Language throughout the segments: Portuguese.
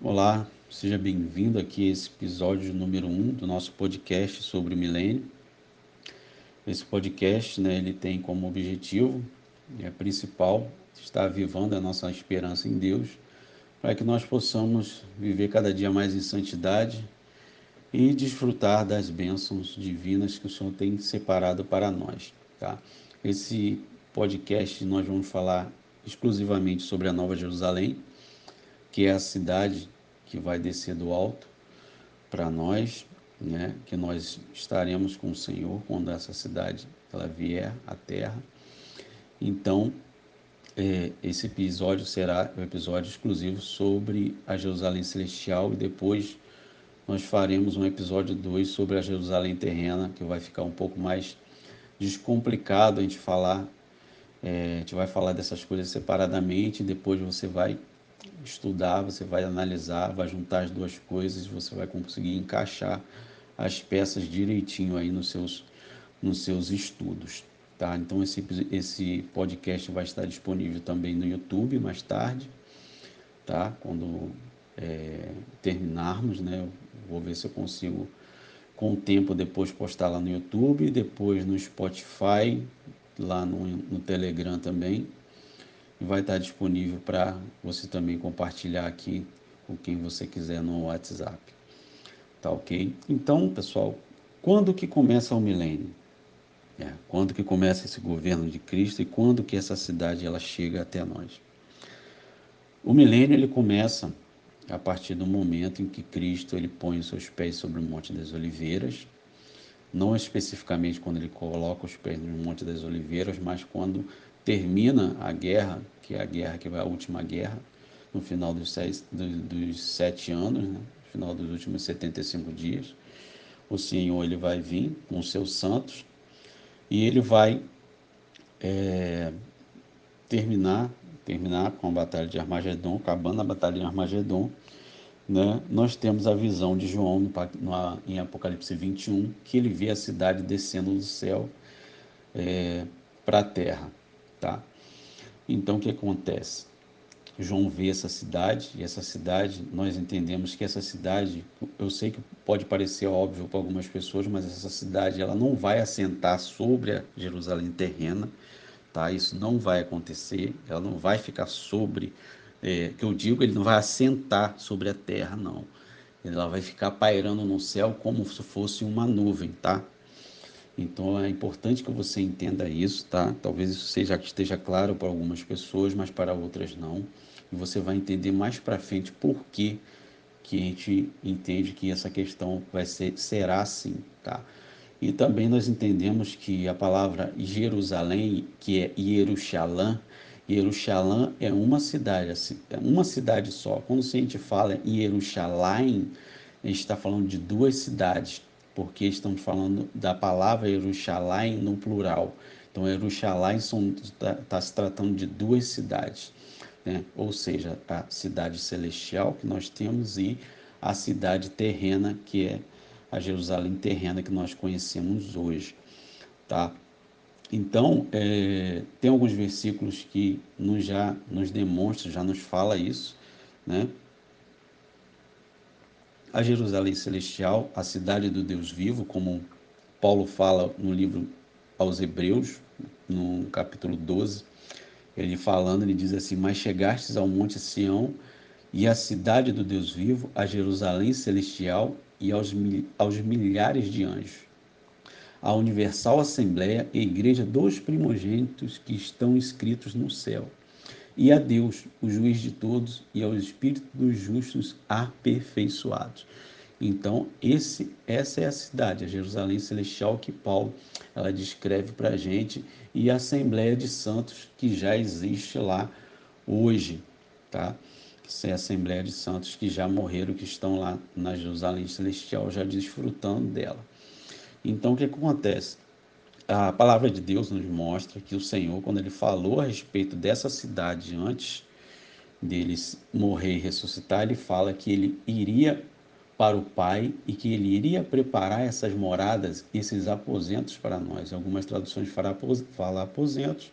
Olá, seja bem-vindo aqui a esse episódio número 1 um do nosso podcast sobre o milênio. Esse podcast, né, ele tem como objetivo é, principal estar avivando a nossa esperança em Deus, para que nós possamos viver cada dia mais em santidade e desfrutar das bênçãos divinas que o Senhor tem separado para nós, tá? Esse podcast nós vamos falar exclusivamente sobre a Nova Jerusalém, que é a cidade que vai descer do alto para nós, né? Que nós estaremos com o Senhor quando essa cidade ela vier à terra. Então, é, esse episódio será um episódio exclusivo sobre a Jerusalém celestial e depois nós faremos um episódio 2 sobre a Jerusalém terrena, que vai ficar um pouco mais descomplicado a gente falar. É, a gente vai falar dessas coisas separadamente, depois você vai estudar, você vai analisar, vai juntar as duas coisas, você vai conseguir encaixar as peças direitinho aí nos seus, nos seus estudos. Tá? Então esse, esse podcast vai estar disponível também no YouTube mais tarde, tá? Quando é, terminarmos, né? Vou ver se eu consigo com o tempo depois postar lá no YouTube, depois no Spotify, lá no, no Telegram também, e vai estar disponível para você também compartilhar aqui com quem você quiser no WhatsApp. Tá ok? Então, pessoal, quando que começa o milênio? É, quando que começa esse governo de Cristo e quando que essa cidade ela chega até nós? O milênio ele começa a partir do momento em que Cristo ele põe os seus pés sobre o Monte das Oliveiras, não especificamente quando ele coloca os pés no Monte das Oliveiras, mas quando termina a guerra, que é a guerra que vai a última guerra, no final dos, seis, dos sete anos, né? no final dos últimos 75 dias, o Senhor ele vai vir com os seus santos e ele vai é, terminar terminar com a batalha de Armagedon, acabando a batalha de Armagedon, né, nós temos a visão de João no, no, em Apocalipse 21, que ele vê a cidade descendo do céu é, para a terra. Tá? Então, o que acontece? João vê essa cidade, e essa cidade, nós entendemos que essa cidade, eu sei que pode parecer óbvio para algumas pessoas, mas essa cidade ela não vai assentar sobre a Jerusalém terrena, tá? Isso não vai acontecer, ela não vai ficar sobre, é, que eu digo, ele não vai assentar sobre a terra, não. Ela vai ficar pairando no céu como se fosse uma nuvem, tá? Então é importante que você entenda isso, tá? Talvez isso seja esteja claro para algumas pessoas, mas para outras não. E você vai entender mais para frente por que que a gente entende que essa questão vai ser será assim, tá? E também nós entendemos que a palavra Jerusalém, que é Jerusalém, Jerusalém é uma cidade, assim, é uma cidade só. Quando a gente fala em Jerusalém, a gente está falando de duas cidades porque estamos falando da palavra Jerusalém no plural. Então, Jerusalém está tá se tratando de duas cidades, né? ou seja, a cidade celestial que nós temos e a cidade terrena, que é a Jerusalém terrena que nós conhecemos hoje. Tá? Então, é, tem alguns versículos que nos já nos demonstram, já nos fala isso, né? A Jerusalém Celestial, a cidade do Deus vivo, como Paulo fala no livro aos Hebreus, no capítulo 12, ele falando, ele diz assim: Mas chegastes ao Monte Sião e à cidade do Deus vivo, a Jerusalém Celestial e aos, aos milhares de anjos, a universal Assembleia e Igreja dos primogênitos que estão escritos no céu e a Deus, o juiz de todos, e ao Espírito dos justos aperfeiçoados. Então, esse, essa é a cidade, a Jerusalém Celestial que Paulo ela descreve para a gente e a Assembleia de Santos que já existe lá hoje, tá? Essa é a Assembleia de Santos que já morreram, que estão lá na Jerusalém Celestial já desfrutando dela. Então, o que acontece? A palavra de Deus nos mostra que o Senhor, quando ele falou a respeito dessa cidade antes dele morrer e ressuscitar, ele fala que ele iria para o Pai e que ele iria preparar essas moradas, esses aposentos para nós. Em algumas traduções fala aposentos,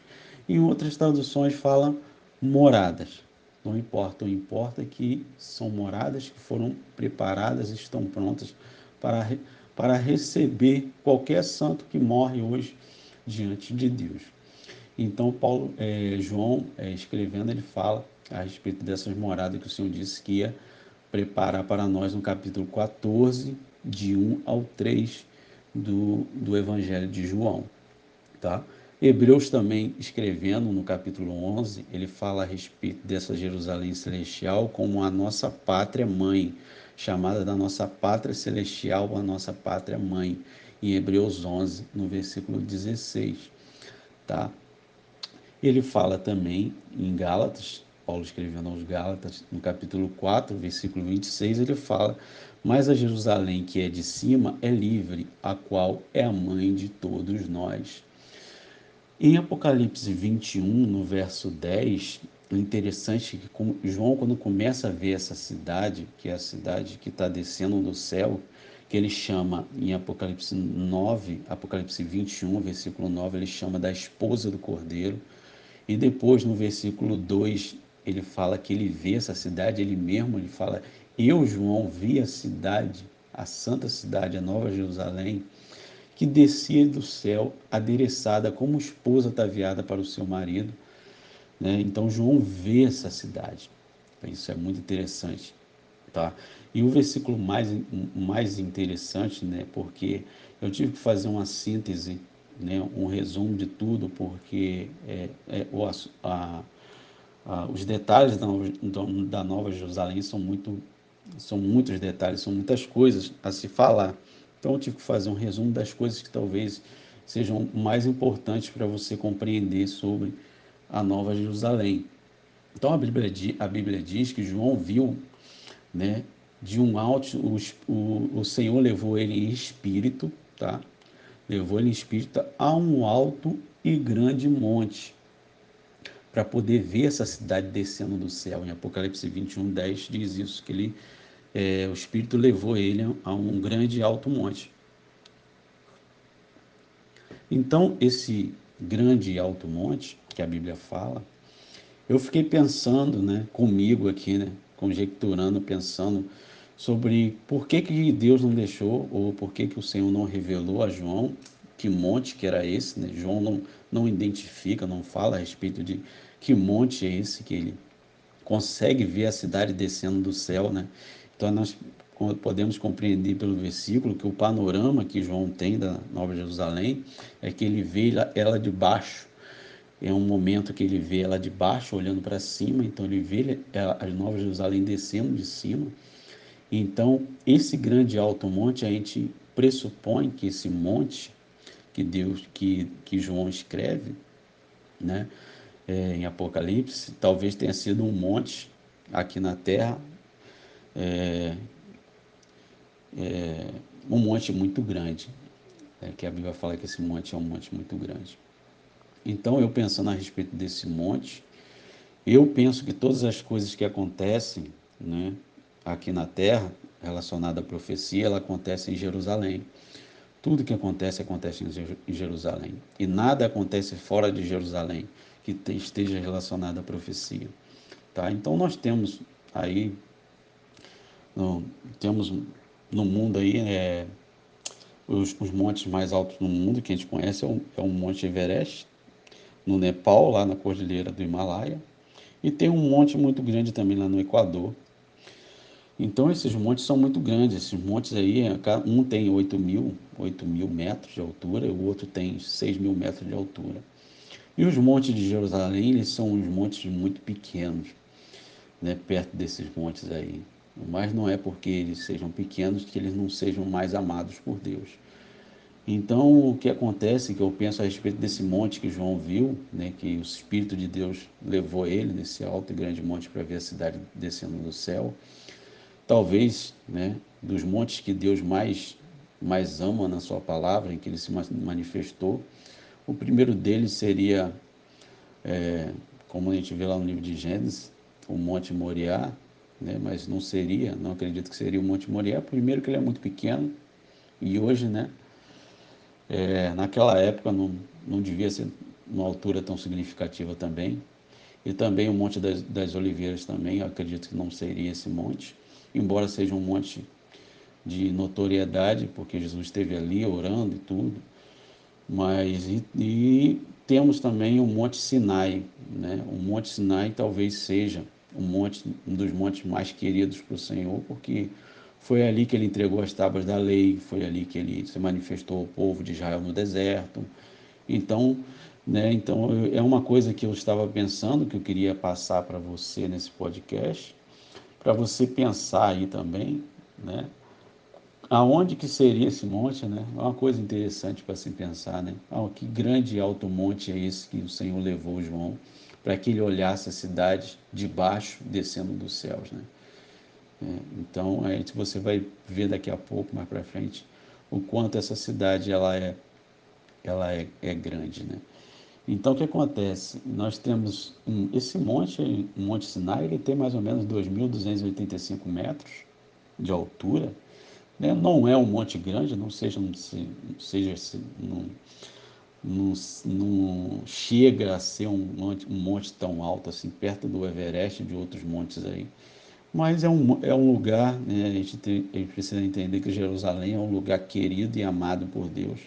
em outras traduções fala moradas, não importa, o importa é que são moradas que foram preparadas, estão prontas para, para receber qualquer santo que morre hoje diante de Deus. Então, Paulo, é, João, é, escrevendo, ele fala a respeito dessas moradas que o Senhor disse que ia preparar para nós no capítulo 14, de 1 ao 3 do, do Evangelho de João. Tá? Hebreus também, escrevendo no capítulo 11, ele fala a respeito dessa Jerusalém celestial como a nossa pátria mãe, chamada da nossa pátria celestial, a nossa pátria mãe, em Hebreus 11, no versículo 16. Tá? Ele fala também em Gálatas, Paulo escrevendo aos Gálatas, no capítulo 4, versículo 26, ele fala: Mas a Jerusalém que é de cima é livre, a qual é a mãe de todos nós. Em Apocalipse 21, no verso 10, o interessante é que João, quando começa a ver essa cidade, que é a cidade que está descendo do céu, que ele chama em Apocalipse 9, Apocalipse 21, versículo 9, ele chama da esposa do cordeiro. E depois, no versículo 2, ele fala que ele vê essa cidade, ele mesmo, ele fala, eu, João, vi a cidade, a santa cidade, a Nova Jerusalém, que descia do céu, adereçada como esposa ataviada para o seu marido. Né? Então, João vê essa cidade. Isso é muito interessante. Tá? E o versículo mais, mais interessante, né? porque eu tive que fazer uma síntese né, um resumo de tudo, porque é, é, o, a, a, os detalhes da, da Nova Jerusalém são, muito, são muitos detalhes, são muitas coisas a se falar. Então eu tive que fazer um resumo das coisas que talvez sejam mais importantes para você compreender sobre a Nova Jerusalém. Então a Bíblia, a Bíblia diz que João viu, né, de um alto, o, o, o Senhor levou ele em espírito, tá? levou ele em espírito a um alto e grande monte, para poder ver essa cidade descendo do céu. Em Apocalipse 21, 10 diz isso, que ele, é, o Espírito levou ele a um grande alto monte. Então, esse grande alto monte, que a Bíblia fala, eu fiquei pensando né, comigo aqui, né, conjecturando, pensando sobre por que, que Deus não deixou, ou por que, que o Senhor não revelou a João que monte que era esse. Né? João não, não identifica, não fala a respeito de que monte é esse que ele consegue ver a cidade descendo do céu. Né? Então nós podemos compreender pelo versículo que o panorama que João tem da Nova Jerusalém é que ele vê ela de baixo. É um momento que ele vê ela de baixo, olhando para cima, então ele vê a Nova Jerusalém descendo de cima então, esse grande alto monte, a gente pressupõe que esse monte que Deus, que, que João escreve, né, é, em Apocalipse, talvez tenha sido um monte aqui na Terra, é, é, um monte muito grande, é, que a Bíblia fala que esse monte é um monte muito grande. Então, eu pensando a respeito desse monte, eu penso que todas as coisas que acontecem, né, aqui na terra, relacionada à profecia, ela acontece em Jerusalém. Tudo que acontece, acontece em Jerusalém. E nada acontece fora de Jerusalém que esteja relacionado à profecia. Tá? Então nós temos aí, no, temos no mundo aí, é, os, os, montes mais altos no mundo que a gente conhece é o, é o Monte Everest, no Nepal, lá na Cordilheira do Himalaia. E tem um monte muito grande também lá no Equador, então esses montes são muito grandes, esses montes aí, um tem 8 mil, 8 mil metros de altura, e o outro tem 6 mil metros de altura. E os montes de Jerusalém, eles são uns montes muito pequenos, né, perto desses montes aí. Mas não é porque eles sejam pequenos que eles não sejam mais amados por Deus. Então, o que acontece, que eu penso a respeito desse monte que João viu, né, que o Espírito de Deus levou ele nesse alto e grande monte para ver a cidade descendo do céu, talvez, né, dos montes que Deus mais mais ama na sua palavra, em que ele se manifestou. O primeiro deles seria, é, como a gente vê lá no livro de Gênesis, o Monte Moriá, né, mas não seria, não acredito que seria o Monte Moriá, primeiro que ele é muito pequeno, e hoje, né, é, naquela época não, não devia ser uma altura tão significativa também. e também o Monte das, das Oliveiras também, acredito que não seria esse monte, embora seja um monte de notoriedade, porque Jesus esteve ali orando e tudo, mas e, e temos também o Monte Sinai, né? O Monte Sinai talvez seja um monte, um dos montes mais queridos para o Senhor, porque foi ali que ele entregou as tábuas da lei, foi ali que ele se manifestou ao povo de Israel no deserto. Então, né, então é uma coisa que eu estava pensando que eu queria passar para você nesse podcast, para você pensar aí também, né? Aonde que seria esse monte, né? É uma coisa interessante para se pensar, né? Ah, que grande alto monte é esse que o Senhor levou João para que ele olhasse a cidade de baixo descendo dos céus, né? É, então, aí você vai ver daqui a pouco, mais para frente, o quanto essa cidade ela é, ela é, é grande, né? Então, o que acontece? Nós temos um, esse monte, o Monte Sinai, ele tem mais ou menos 2.285 metros de altura. Né? Não é um monte grande, não seja, não seja não, não, não chega a ser um monte, um monte tão alto assim, perto do Everest e de outros montes aí. Mas é um, é um lugar, né? a, gente tem, a gente precisa entender que Jerusalém é um lugar querido e amado por Deus.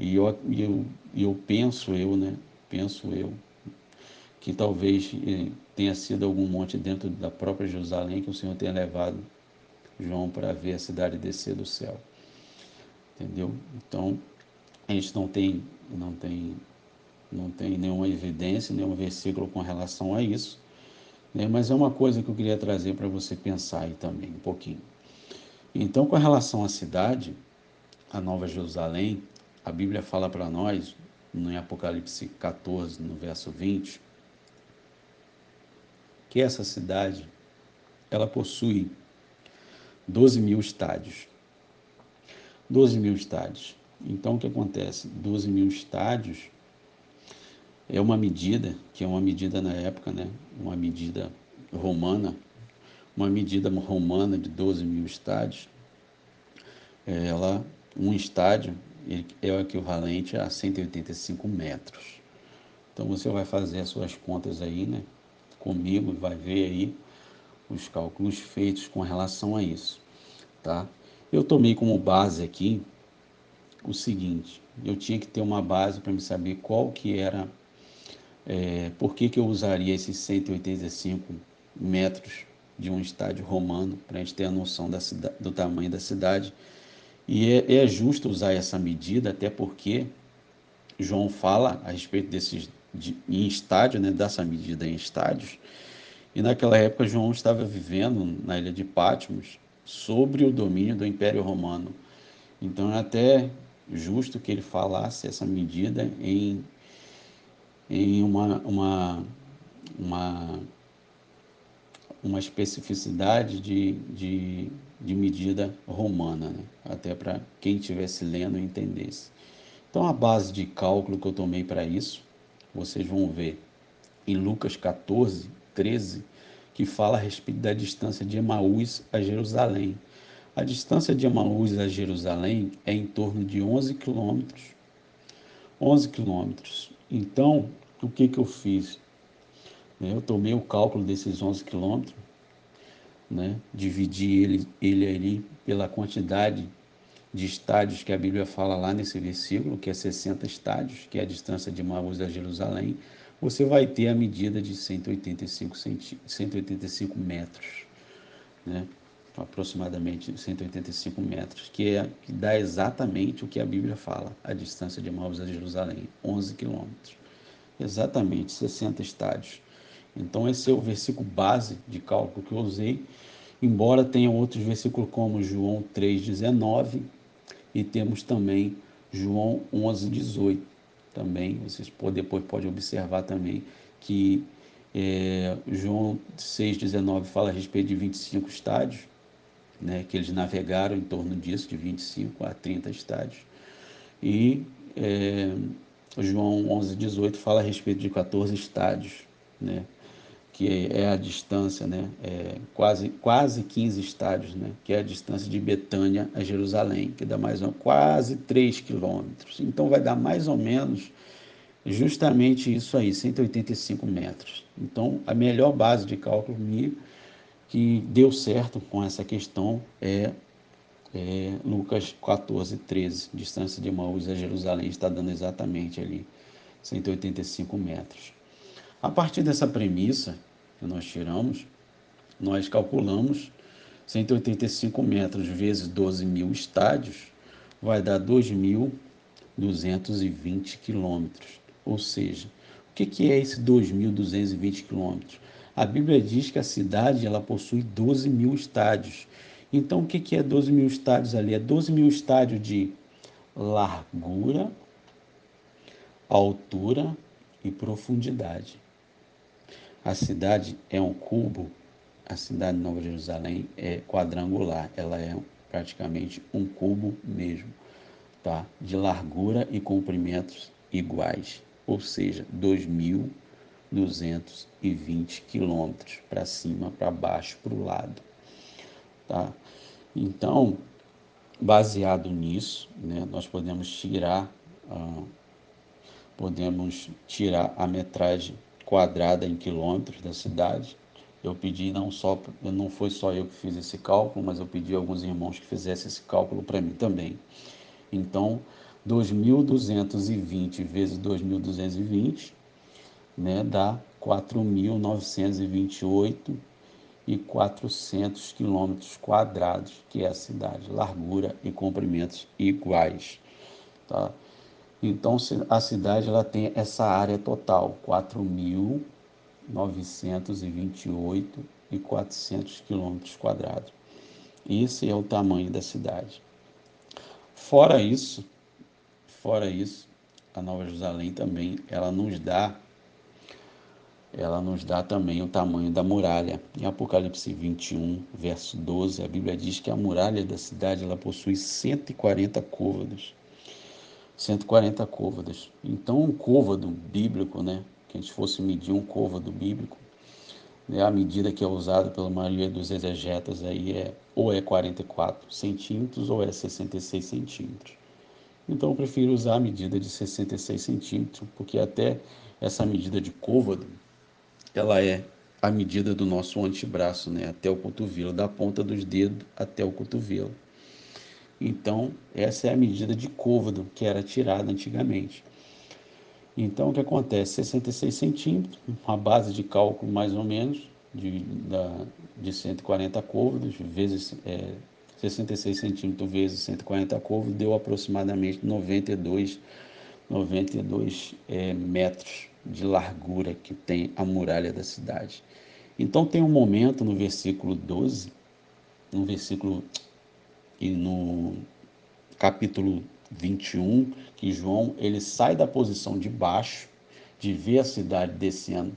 E eu, eu, eu penso, eu, né? Penso eu, que talvez eh, tenha sido algum monte dentro da própria Jerusalém que o Senhor tenha levado João para ver a cidade descer do céu. Entendeu? Então, a gente não tem, não tem, não tem nenhuma evidência, nenhum versículo com relação a isso, né? mas é uma coisa que eu queria trazer para você pensar aí também um pouquinho. Então, com relação à cidade, a Nova Jerusalém, a Bíblia fala para nós, no Apocalipse 14, no verso 20, que essa cidade, ela possui 12 mil estádios. 12 mil estádios. Então, o que acontece? 12 mil estádios é uma medida, que é uma medida na época, né? Uma medida romana, uma medida romana de 12 mil estádios. Ela, um estádio é equivalente a 185 metros. Então você vai fazer as suas contas aí, né? Comigo, vai ver aí os cálculos feitos com relação a isso, tá? Eu tomei como base aqui o seguinte: eu tinha que ter uma base para me saber qual que era, é, por que, que eu usaria esses 185 metros de um estádio romano para a gente ter a noção da do tamanho da cidade e é, é justo usar essa medida, até porque João fala a respeito desses de, em estádio, né, dessa medida em estádios. E naquela época João estava vivendo na ilha de Patmos sobre o domínio do Império Romano. Então é até justo que ele falasse essa medida em, em uma, uma, uma, uma especificidade de, de de medida romana, né? até para quem estivesse lendo entendesse. Então, a base de cálculo que eu tomei para isso, vocês vão ver em Lucas 14, 13, que fala a respeito da distância de Emaús a Jerusalém. A distância de Emaús a Jerusalém é em torno de 11 quilômetros. 11 quilômetros. Então, o que, que eu fiz? Eu tomei o cálculo desses 11 quilômetros, né? dividir ele, ele ali pela quantidade de estádios que a Bíblia fala lá nesse versículo, que é 60 estádios, que é a distância de Maús a Jerusalém, você vai ter a medida de 185, centi 185 metros, né? Aproximadamente 185 metros, que, é, que dá exatamente o que a Bíblia fala, a distância de Maús a Jerusalém, 11 quilômetros. Exatamente, 60 estádios. Então, esse é o versículo base de cálculo que eu usei, embora tenha outros versículos como João 3,19 e temos também João 11,18. Também, vocês depois podem observar também que é, João 6,19 fala a respeito de 25 estádios, né, que eles navegaram em torno disso, de 25 a 30 estádios. E é, João 11,18 fala a respeito de 14 estádios, né, que é a distância, né, é quase, quase 15 estádios, né, que é a distância de Betânia a Jerusalém, que dá mais ou quase 3 quilômetros. Então vai dar mais ou menos justamente isso aí, 185 metros. Então, a melhor base de cálculo minha que deu certo com essa questão é, é Lucas 14, 13. Distância de Maús a Jerusalém está dando exatamente ali 185 metros. A partir dessa premissa que nós tiramos, nós calculamos 185 metros vezes 12 mil estádios, vai dar 2.220 quilômetros. Ou seja, o que é esse 2.220 quilômetros? A Bíblia diz que a cidade ela possui 12 mil estádios. Então, o que é 12 mil estádios ali? É 12 mil estádios de largura, altura e profundidade. A cidade é um cubo a cidade de Nova Jerusalém é quadrangular, ela é praticamente um cubo mesmo, tá? De largura e comprimentos iguais, ou seja, 2.220 quilômetros para cima, para baixo, para o lado, tá? Então, baseado nisso, né, nós podemos tirar, ah, podemos tirar a metragem quadrada em quilômetros da cidade eu pedi não só, não foi só eu que fiz esse cálculo, mas eu pedi a alguns irmãos que fizessem esse cálculo para mim também. Então, 2.220 vezes 2.220, né, dá 4.928 e 400 quilômetros quadrados, que é a cidade, largura e comprimentos iguais, tá? Então, a cidade ela tem essa área total, 4.000 928 e 400 quilômetros quadrados. Esse é o tamanho da cidade. Fora isso, fora isso, a Nova Jerusalém também, ela nos dá ela nos dá também o tamanho da muralha. Em Apocalipse 21, verso 12, a Bíblia diz que a muralha da cidade ela possui 140 côvados. 140 côvados. Então, um côvado bíblico, né, que a gente fosse medir um côvado bíblico, né, a medida que é usada pela maioria dos exegetas aí é ou é 44 centímetros ou é 66 centímetros. Então eu prefiro usar a medida de 66 centímetros, porque até essa medida de côvado, ela é a medida do nosso antebraço, né, até o cotovelo, da ponta dos dedos até o cotovelo. Então, essa é a medida de côvado que era tirada antigamente. Então, o que acontece? 66 centímetros, uma base de cálculo mais ou menos, de, da, de 140 côvados, vezes é, 66 centímetros vezes 140 côvados, deu aproximadamente 92, 92 é, metros de largura que tem a muralha da cidade. Então, tem um momento no versículo 12, no versículo e no capítulo 21, que João ele sai da posição de baixo, de ver a cidade descendo,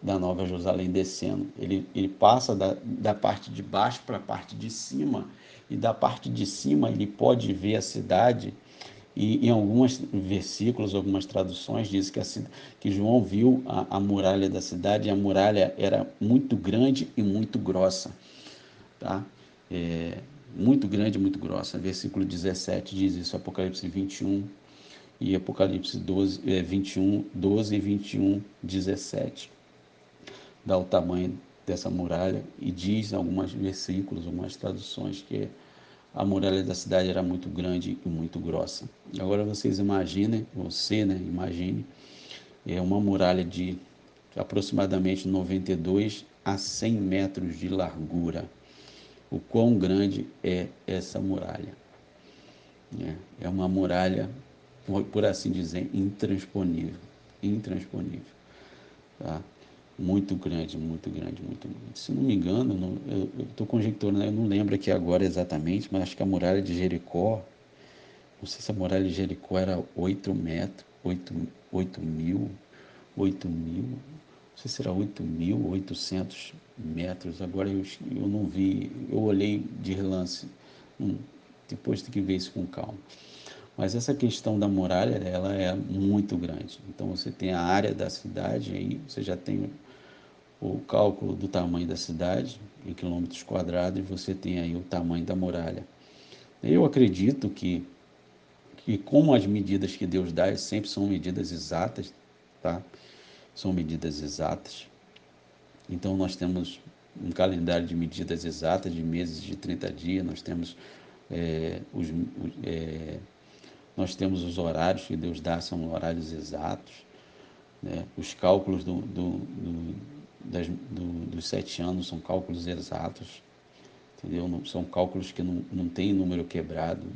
da Nova Jerusalém descendo. Ele, ele passa da, da parte de baixo para a parte de cima, e da parte de cima ele pode ver a cidade. E em alguns versículos, algumas traduções, diz que, a, que João viu a, a muralha da cidade, e a muralha era muito grande e muito grossa. Tá? É, muito grande, muito grossa. Versículo 17 diz isso, Apocalipse 21 e Apocalipse 12, é, 21, 12 e 21, 17. Dá o tamanho dessa muralha e diz em alguns versículos, algumas traduções, que a muralha da cidade era muito grande e muito grossa. Agora vocês imaginem, você, né, imagine, é uma muralha de aproximadamente 92 a 100 metros de largura o quão grande é essa muralha. É, é uma muralha, por assim dizer, intransponível. Intransponível. Tá? Muito grande, muito grande, muito grande. Se não me engano, não, eu estou conjecturando, eu não lembro aqui agora exatamente, mas acho que a muralha de Jericó, não sei se a muralha de Jericó era 8 metros, 8, 8 mil, 8 mil, não sei se era 8.800 metros, agora eu, eu não vi, eu olhei de relance, hum, depois tem que ver isso com calma. Mas essa questão da muralha, ela é muito grande. Então você tem a área da cidade, aí você já tem o cálculo do tamanho da cidade em quilômetros quadrados e você tem aí o tamanho da muralha. Eu acredito que, que como as medidas que Deus dá sempre são medidas exatas, tá? são medidas exatas. Então nós temos um calendário de medidas exatas, de meses de 30 dias, nós temos é, os, é, nós temos os horários que Deus dá, são horários exatos, né? os cálculos do, do, do, das, dos sete anos são cálculos exatos, entendeu? Não, são cálculos que não, não tem número quebrado,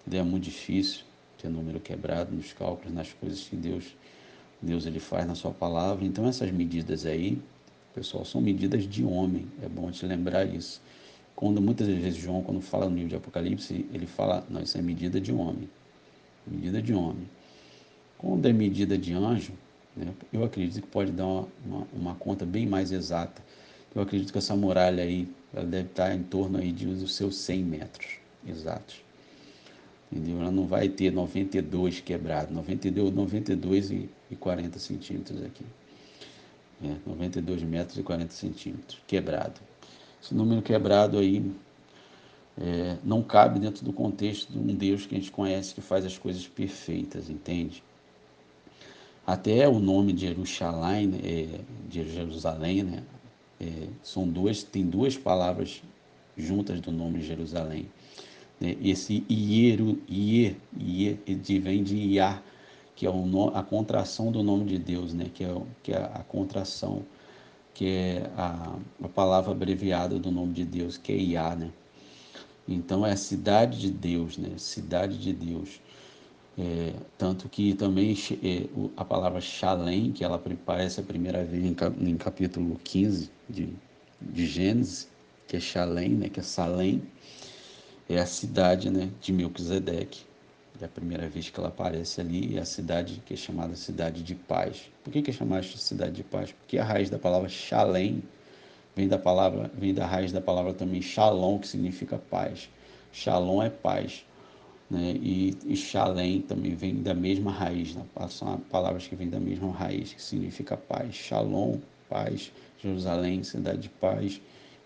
entendeu? é muito difícil ter número quebrado nos cálculos, nas coisas que Deus, Deus ele faz na sua palavra. Então essas medidas aí, pessoal, são medidas de homem, é bom te lembrar isso. Quando muitas vezes João, quando fala no livro de Apocalipse, ele fala, não, isso é medida de homem. Medida de homem. Quando é medida de anjo, né, eu acredito que pode dar uma, uma, uma, conta bem mais exata. Eu acredito que essa muralha aí, ela deve estar em torno aí de os seus 100 metros exatos. Entendeu? Ela não vai ter 92 quebrado, 92, 92 e, e 40 centímetros aqui. É, 92 metros e 40 centímetros quebrado. Esse número quebrado aí é, não cabe dentro do contexto de um Deus que a gente conhece que faz as coisas perfeitas, entende? Até o nome de Jerusalém, né, é, de Jerusalém, né? É, são duas, tem duas palavras juntas do nome de Jerusalém. Né? Esse Ieru, Ier, Ier, vem de Iá, que é o, a contração do nome de Deus, né? que, é, que é a contração que é a, a palavra abreviada do nome de Deus, que é Iá, né? Então é a cidade de Deus, né? Cidade de Deus. É, tanto que também é, a palavra Shalem, que ela aparece a primeira vez em, em capítulo 15 de, de Gênesis, que é Shalem, né? Que é Salém, é a cidade, né? De Melquisedeque. É a primeira vez que ela aparece ali, é a cidade que é chamada cidade de paz. Por que, que é chamada cidade de paz? Porque a raiz da palavra Shalem vem da palavra, vem da raiz da palavra também Shalom, que significa paz. Shalom é paz. Né? E, e Shalem também vem da mesma raiz, né? são palavras que vêm da mesma raiz, que significa paz. Shalom, paz. Jerusalém, cidade de paz.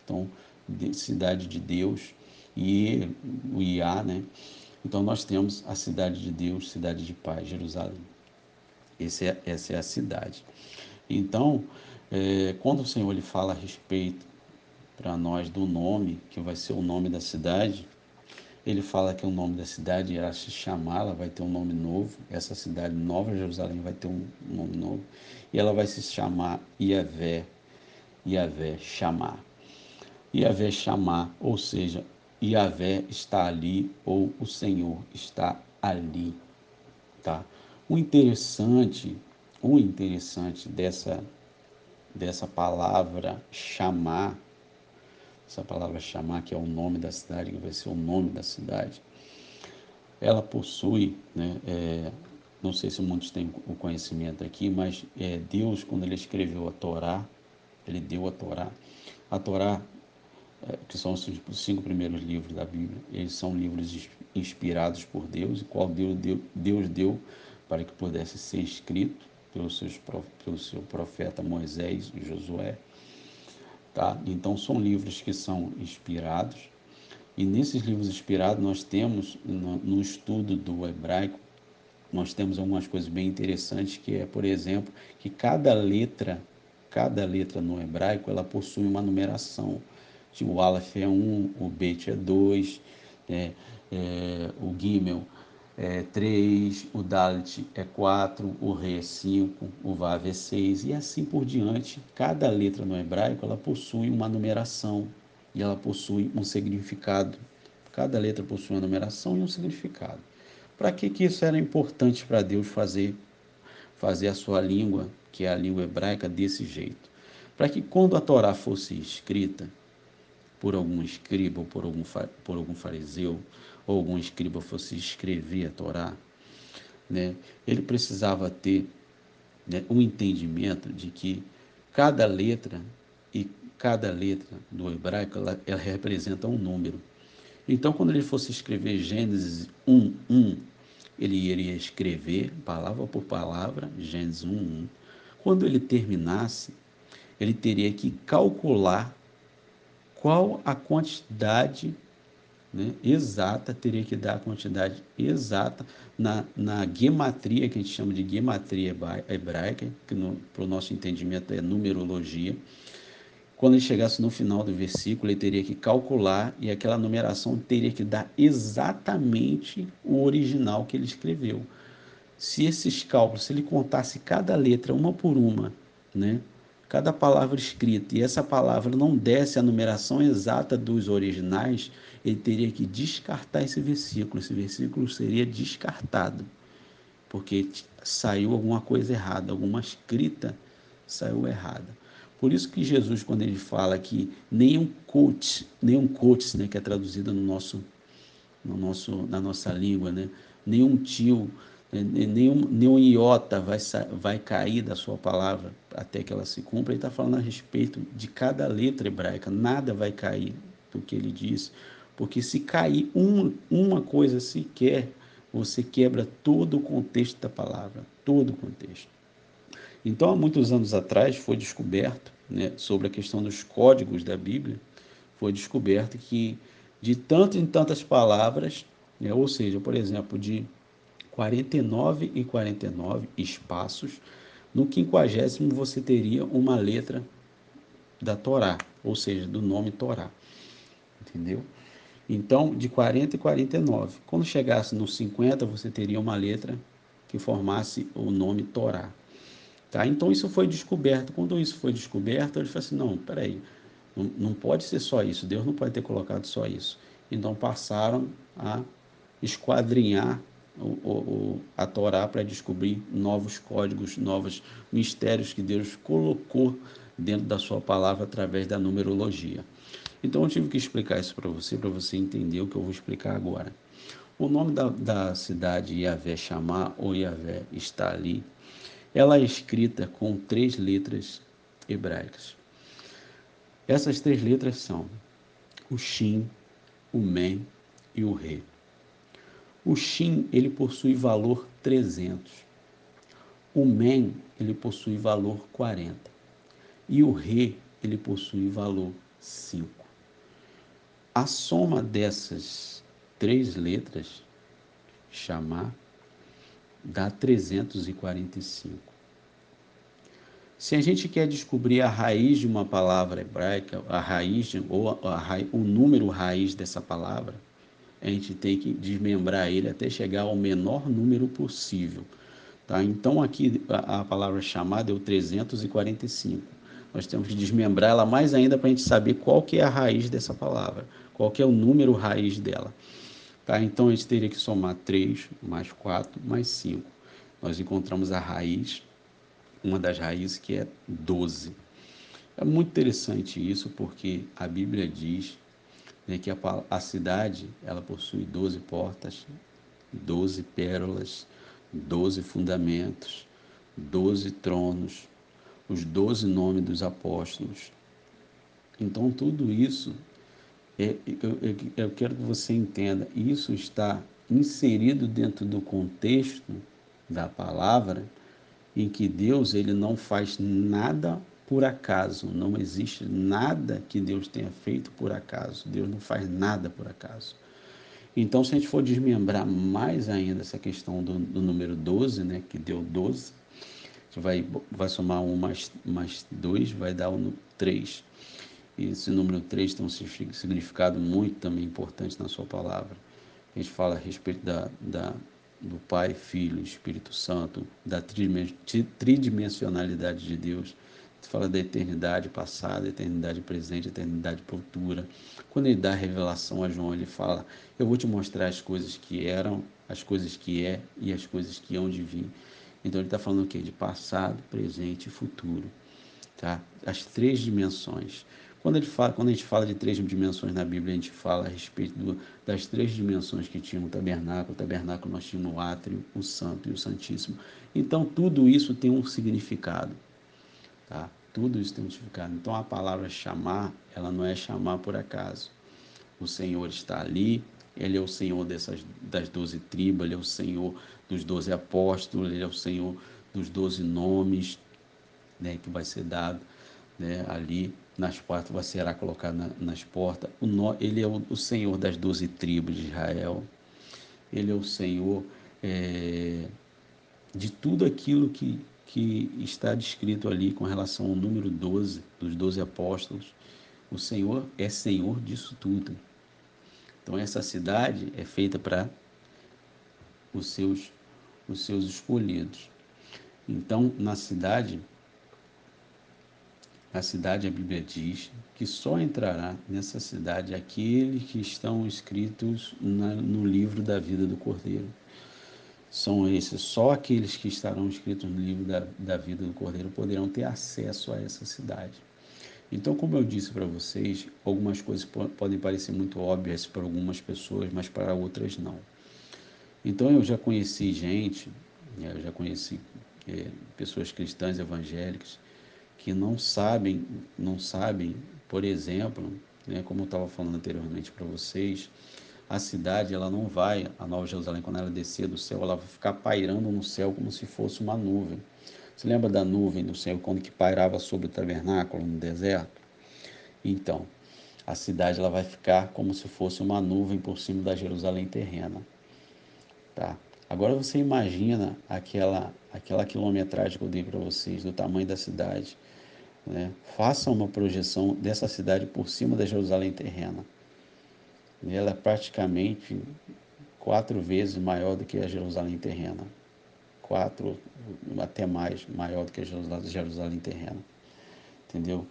Então, de, cidade de Deus. E o Iá, né? Então nós temos a cidade de Deus, cidade de paz, Jerusalém. É, essa é a cidade. Então, é, quando o Senhor ele fala a respeito para nós do nome, que vai ser o nome da cidade, ele fala que o nome da cidade irá se chamar, ela vai ter um nome novo, essa cidade nova, Jerusalém, vai ter um nome novo, e ela vai se chamar Iavé, Iavé, chamar. Iavé, chamar, ou seja, Yahvé está ali ou o Senhor está ali, tá? O interessante, o interessante dessa dessa palavra chamar, essa palavra chamar que é o nome da cidade, que vai ser o nome da cidade, ela possui, né? É, não sei se muitos têm o conhecimento aqui, mas é, Deus quando ele escreveu a Torá, ele deu a Torá. A Torá é, que são os cinco primeiros livros da Bíblia. Eles são livros inspirados por Deus, e qual Deus deu, Deus deu para que pudesse ser escrito pelos seus, pelo seu profeta Moisés e Josué. Tá? Então, são livros que são inspirados. E nesses livros inspirados, nós temos, no, no estudo do hebraico, nós temos algumas coisas bem interessantes, que é, por exemplo, que cada letra, cada letra no hebraico, ela possui uma numeração o Aleph é 1, o Bet é 2, é, é, o Gimel é 3, o Dalit é 4, o Re é 5, o Vav é 6 e assim por diante. Cada letra no hebraico ela possui uma numeração e ela possui um significado. Cada letra possui uma numeração e um significado. Para que, que isso era importante para Deus fazer, fazer a sua língua, que é a língua hebraica, desse jeito? Para que quando a Torá fosse escrita, por algum escriba ou por algum, por algum fariseu, ou algum escriba fosse escrever a Torá, né, ele precisava ter né, um entendimento de que cada letra e cada letra do hebraico ela, ela representa um número. Então, quando ele fosse escrever Gênesis 1, 1, ele iria escrever palavra por palavra Gênesis 1, 1. Quando ele terminasse, ele teria que calcular qual a quantidade né, exata, teria que dar a quantidade exata na, na gematria, que a gente chama de gematria hebraica, que para o nosso entendimento é numerologia. quando ele chegasse no final do versículo, ele teria que calcular e aquela numeração teria que dar exatamente o original que ele escreveu. Se esses cálculos, se ele contasse cada letra uma por uma, né? Cada palavra escrita e essa palavra não desse a numeração exata dos originais, ele teria que descartar esse versículo. Esse versículo seria descartado, porque saiu alguma coisa errada, alguma escrita saiu errada. Por isso que Jesus, quando ele fala que nenhum coach, nenhum coach, né, que é traduzido no nosso, no nosso, na nossa língua, né, nenhum tio, nenhum, nenhum iota vai, vai cair da sua palavra até que ela se cumpra. Ele está falando a respeito de cada letra hebraica, nada vai cair do que ele diz, porque se cair um, uma coisa sequer, você quebra todo o contexto da palavra, todo o contexto. Então, há muitos anos atrás, foi descoberto, né, sobre a questão dos códigos da Bíblia, foi descoberto que de tantas em tantas palavras, né, ou seja, por exemplo, de 49 e 49 espaços, no quinquagésimo você teria uma letra da Torá, ou seja, do nome Torá. Entendeu? Então, de 40 e 49. Quando chegasse no 50, você teria uma letra que formasse o nome Torá. Tá? Então isso foi descoberto. Quando isso foi descoberto, ele falou assim: não, peraí, não, não pode ser só isso, Deus não pode ter colocado só isso. Então passaram a esquadrinhar o, o, a Torá para descobrir novos códigos, novos mistérios que Deus colocou dentro da sua palavra através da numerologia. Então eu tive que explicar isso para você, para você entender o que eu vou explicar agora. O nome da, da cidade Yahvé Chamar ou Yahvé está ali ela é escrita com três letras hebraicas. Essas três letras são o Shin, o Men e o Re. O Shin, ele possui valor 300. O Men, ele possui valor 40. E o Re, ele possui valor 5. A soma dessas três letras, chamar, dá 345. Se a gente quer descobrir a raiz de uma palavra hebraica, a raiz ou a, a, o número raiz dessa palavra, a gente tem que desmembrar ele até chegar ao menor número possível. Tá? Então aqui a, a palavra chamada é o 345. Nós temos que desmembrar ela mais ainda para a gente saber qual que é a raiz dessa palavra, qual que é o número raiz dela. Tá? Então a gente teria que somar 3 mais 4 mais 5. Nós encontramos a raiz, uma das raízes que é 12. É muito interessante isso porque a Bíblia diz né, que a, a cidade ela possui 12 portas, 12 pérolas, 12 fundamentos, 12 tronos, os 12 nomes dos apóstolos. Então tudo isso é, eu, eu, eu quero que você entenda, isso está inserido dentro do contexto da palavra em que Deus ele não faz nada por acaso, não existe nada que Deus tenha feito por acaso. Deus não faz nada por acaso. Então, se a gente for desmembrar mais ainda essa questão do, do número 12, né, que deu 12, vai, vai somar 1 mais, mais 2, vai dar um 3. E esse número 3 tem um significado muito também importante na sua palavra. A gente fala a respeito da, da, do Pai, Filho, Espírito Santo, da tridimensionalidade de Deus. Fala da eternidade passada, eternidade presente, eternidade futura. Quando ele dá a revelação a João, ele fala: Eu vou te mostrar as coisas que eram, as coisas que é e as coisas que hão de vir. Então ele está falando o quê? De passado, presente e futuro. Tá? As três dimensões. Quando, ele fala, quando a gente fala de três dimensões na Bíblia, a gente fala a respeito do, das três dimensões que tinha o tabernáculo. O tabernáculo nós tínhamos o átrio, o santo e o santíssimo. Então, tudo isso tem um significado. Tá? Tudo isso tem um significado. Então, a palavra chamar, ela não é chamar por acaso. O Senhor está ali, Ele é o Senhor dessas, das doze tribos, Ele é o Senhor dos doze apóstolos, Ele é o Senhor dos doze nomes né, que vai ser dado né, ali nas portas, será colocado na, nas portas. O ele é o, o, Senhor das doze tribos de Israel. Ele é o Senhor é, de tudo aquilo que que está descrito ali com relação ao número 12, dos 12 apóstolos. O Senhor é Senhor disso tudo. Então, essa cidade é feita para os seus, os seus escolhidos. Então, na cidade, a cidade, a Bíblia diz que só entrará nessa cidade aqueles que estão escritos na, no livro da vida do Cordeiro. São esses, só aqueles que estarão escritos no livro da, da vida do Cordeiro poderão ter acesso a essa cidade. Então, como eu disse para vocês, algumas coisas podem parecer muito óbvias para algumas pessoas, mas para outras não. Então, eu já conheci gente, né, eu já conheci é, pessoas cristãs evangélicas que não sabem, não sabem, por exemplo, né, como eu estava falando anteriormente para vocês, a cidade ela não vai, a Nova Jerusalém, quando ela descer do céu, ela vai ficar pairando no céu como se fosse uma nuvem. Você lembra da nuvem do céu quando que pairava sobre o tabernáculo no deserto? Então, a cidade ela vai ficar como se fosse uma nuvem por cima da Jerusalém terrena. Tá? Agora você imagina aquela aquela quilometragem que eu dei para vocês do tamanho da cidade. Né? Faça uma projeção dessa cidade por cima da Jerusalém terrena. Ela é praticamente quatro vezes maior do que a Jerusalém terrena quatro, até mais, maior do que a Jerusalém terrena. Entendeu?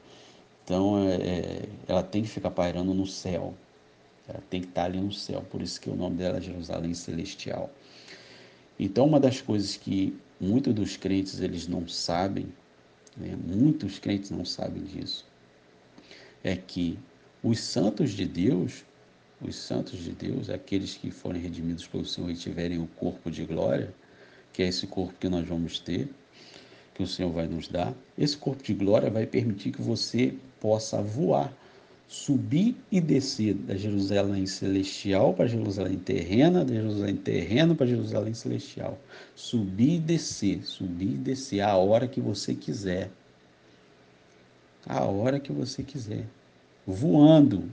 Então, é, é, ela tem que ficar pairando no céu. Ela tem que estar ali no céu. Por isso que o nome dela é Jerusalém Celestial. Então, uma das coisas que muitos dos crentes eles não sabem, né? muitos crentes não sabem disso, é que os santos de Deus, os santos de Deus, aqueles que forem redimidos pelo Senhor e tiverem o corpo de glória, que é esse corpo que nós vamos ter, que o Senhor vai nos dar. Esse corpo de glória vai permitir que você possa voar, subir e descer da Jerusalém celestial para Jerusalém terrena, da Jerusalém terrena para Jerusalém celestial. Subir e descer, subir e descer a hora que você quiser. A hora que você quiser. Voando,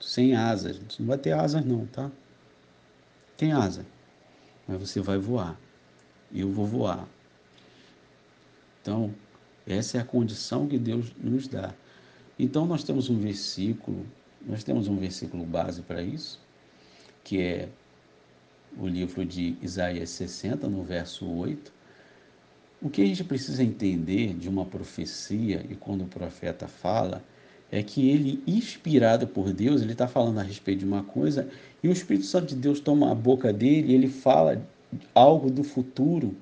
sem asas. Não vai ter asas não, tá? Tem asa, mas você vai voar eu vou voar. Então, essa é a condição que Deus nos dá. Então, nós temos um versículo, nós temos um versículo base para isso, que é o livro de Isaías 60, no verso 8. O que a gente precisa entender de uma profecia, e quando o profeta fala, é que ele, inspirado por Deus, ele está falando a respeito de uma coisa, e o Espírito Santo de Deus toma a boca dele e ele fala algo do futuro,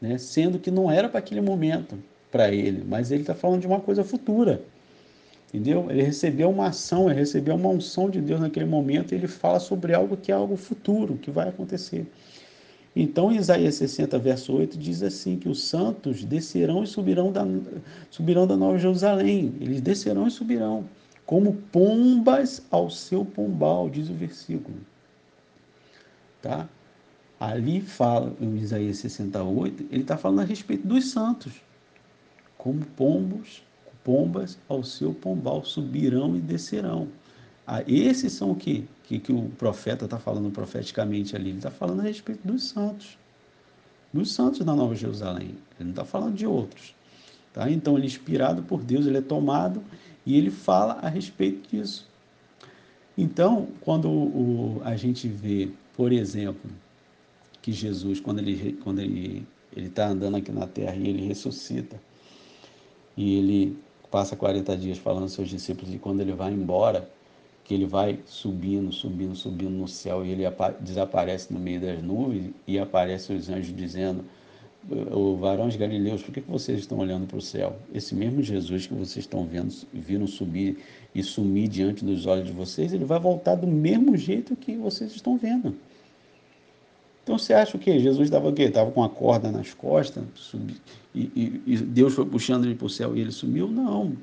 né? sendo que não era para aquele momento para ele, mas ele está falando de uma coisa futura. Entendeu? Ele recebeu uma ação, ele recebeu uma unção de Deus naquele momento e ele fala sobre algo que é algo futuro, que vai acontecer. Então, Isaías 60, verso 8, diz assim: que os santos descerão e subirão da, subirão da Nova Jerusalém. Eles descerão e subirão, como pombas ao seu pombal, diz o versículo. Tá? Ali fala, em Isaías 68, ele está falando a respeito dos santos. Como pombos, pombas ao seu pombal subirão e descerão. Ah, esses são o que, que, que o profeta está falando profeticamente ali. Ele está falando a respeito dos santos. Dos santos da Nova Jerusalém. Ele não está falando de outros. Tá? Então, ele é inspirado por Deus, ele é tomado e ele fala a respeito disso. Então, quando o, a gente vê, por exemplo, que Jesus, quando ele quando ele ele está andando aqui na terra e ele ressuscita, e ele passa 40 dias falando aos seus discípulos, e quando ele vai embora, que ele vai subindo, subindo, subindo no céu, e ele desaparece no meio das nuvens, e aparecem os anjos dizendo, o varões galileus, por que, vocês estão olhando para o céu? Esse mesmo Jesus que vocês estão vendo, viram subir e sumir diante dos olhos de vocês, ele vai voltar do mesmo jeito que vocês estão vendo. Então você acha o quê? Jesus estava o quê? Estava com a corda nas costas subi, e, e, e, Deus foi puxando ele para o céu e ele sumiu? Não.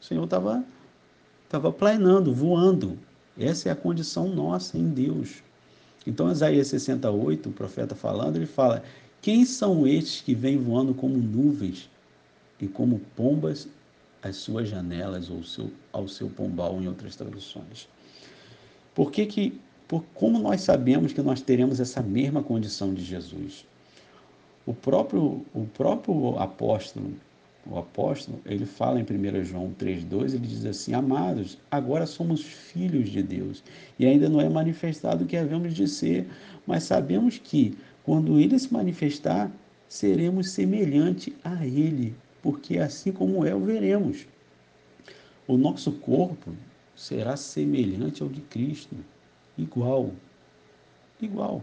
O Senhor estava estava planando, voando. Essa é a condição nossa em Deus. Então, Isaías 68, o profeta falando, ele fala: Quem são estes que vêm voando como nuvens e como pombas às suas janelas ou seu, ao seu pombal, em outras traduções? Por que, que por como nós sabemos que nós teremos essa mesma condição de Jesus? O próprio, o próprio apóstolo, o apóstolo, ele fala em 1 João 3,2, ele diz assim, amados, agora somos filhos de Deus, e ainda não é manifestado o que havemos de ser, mas sabemos que, quando ele se manifestar, seremos semelhante a ele, porque assim como é, o veremos. O nosso corpo será semelhante ao de Cristo, igual, igual.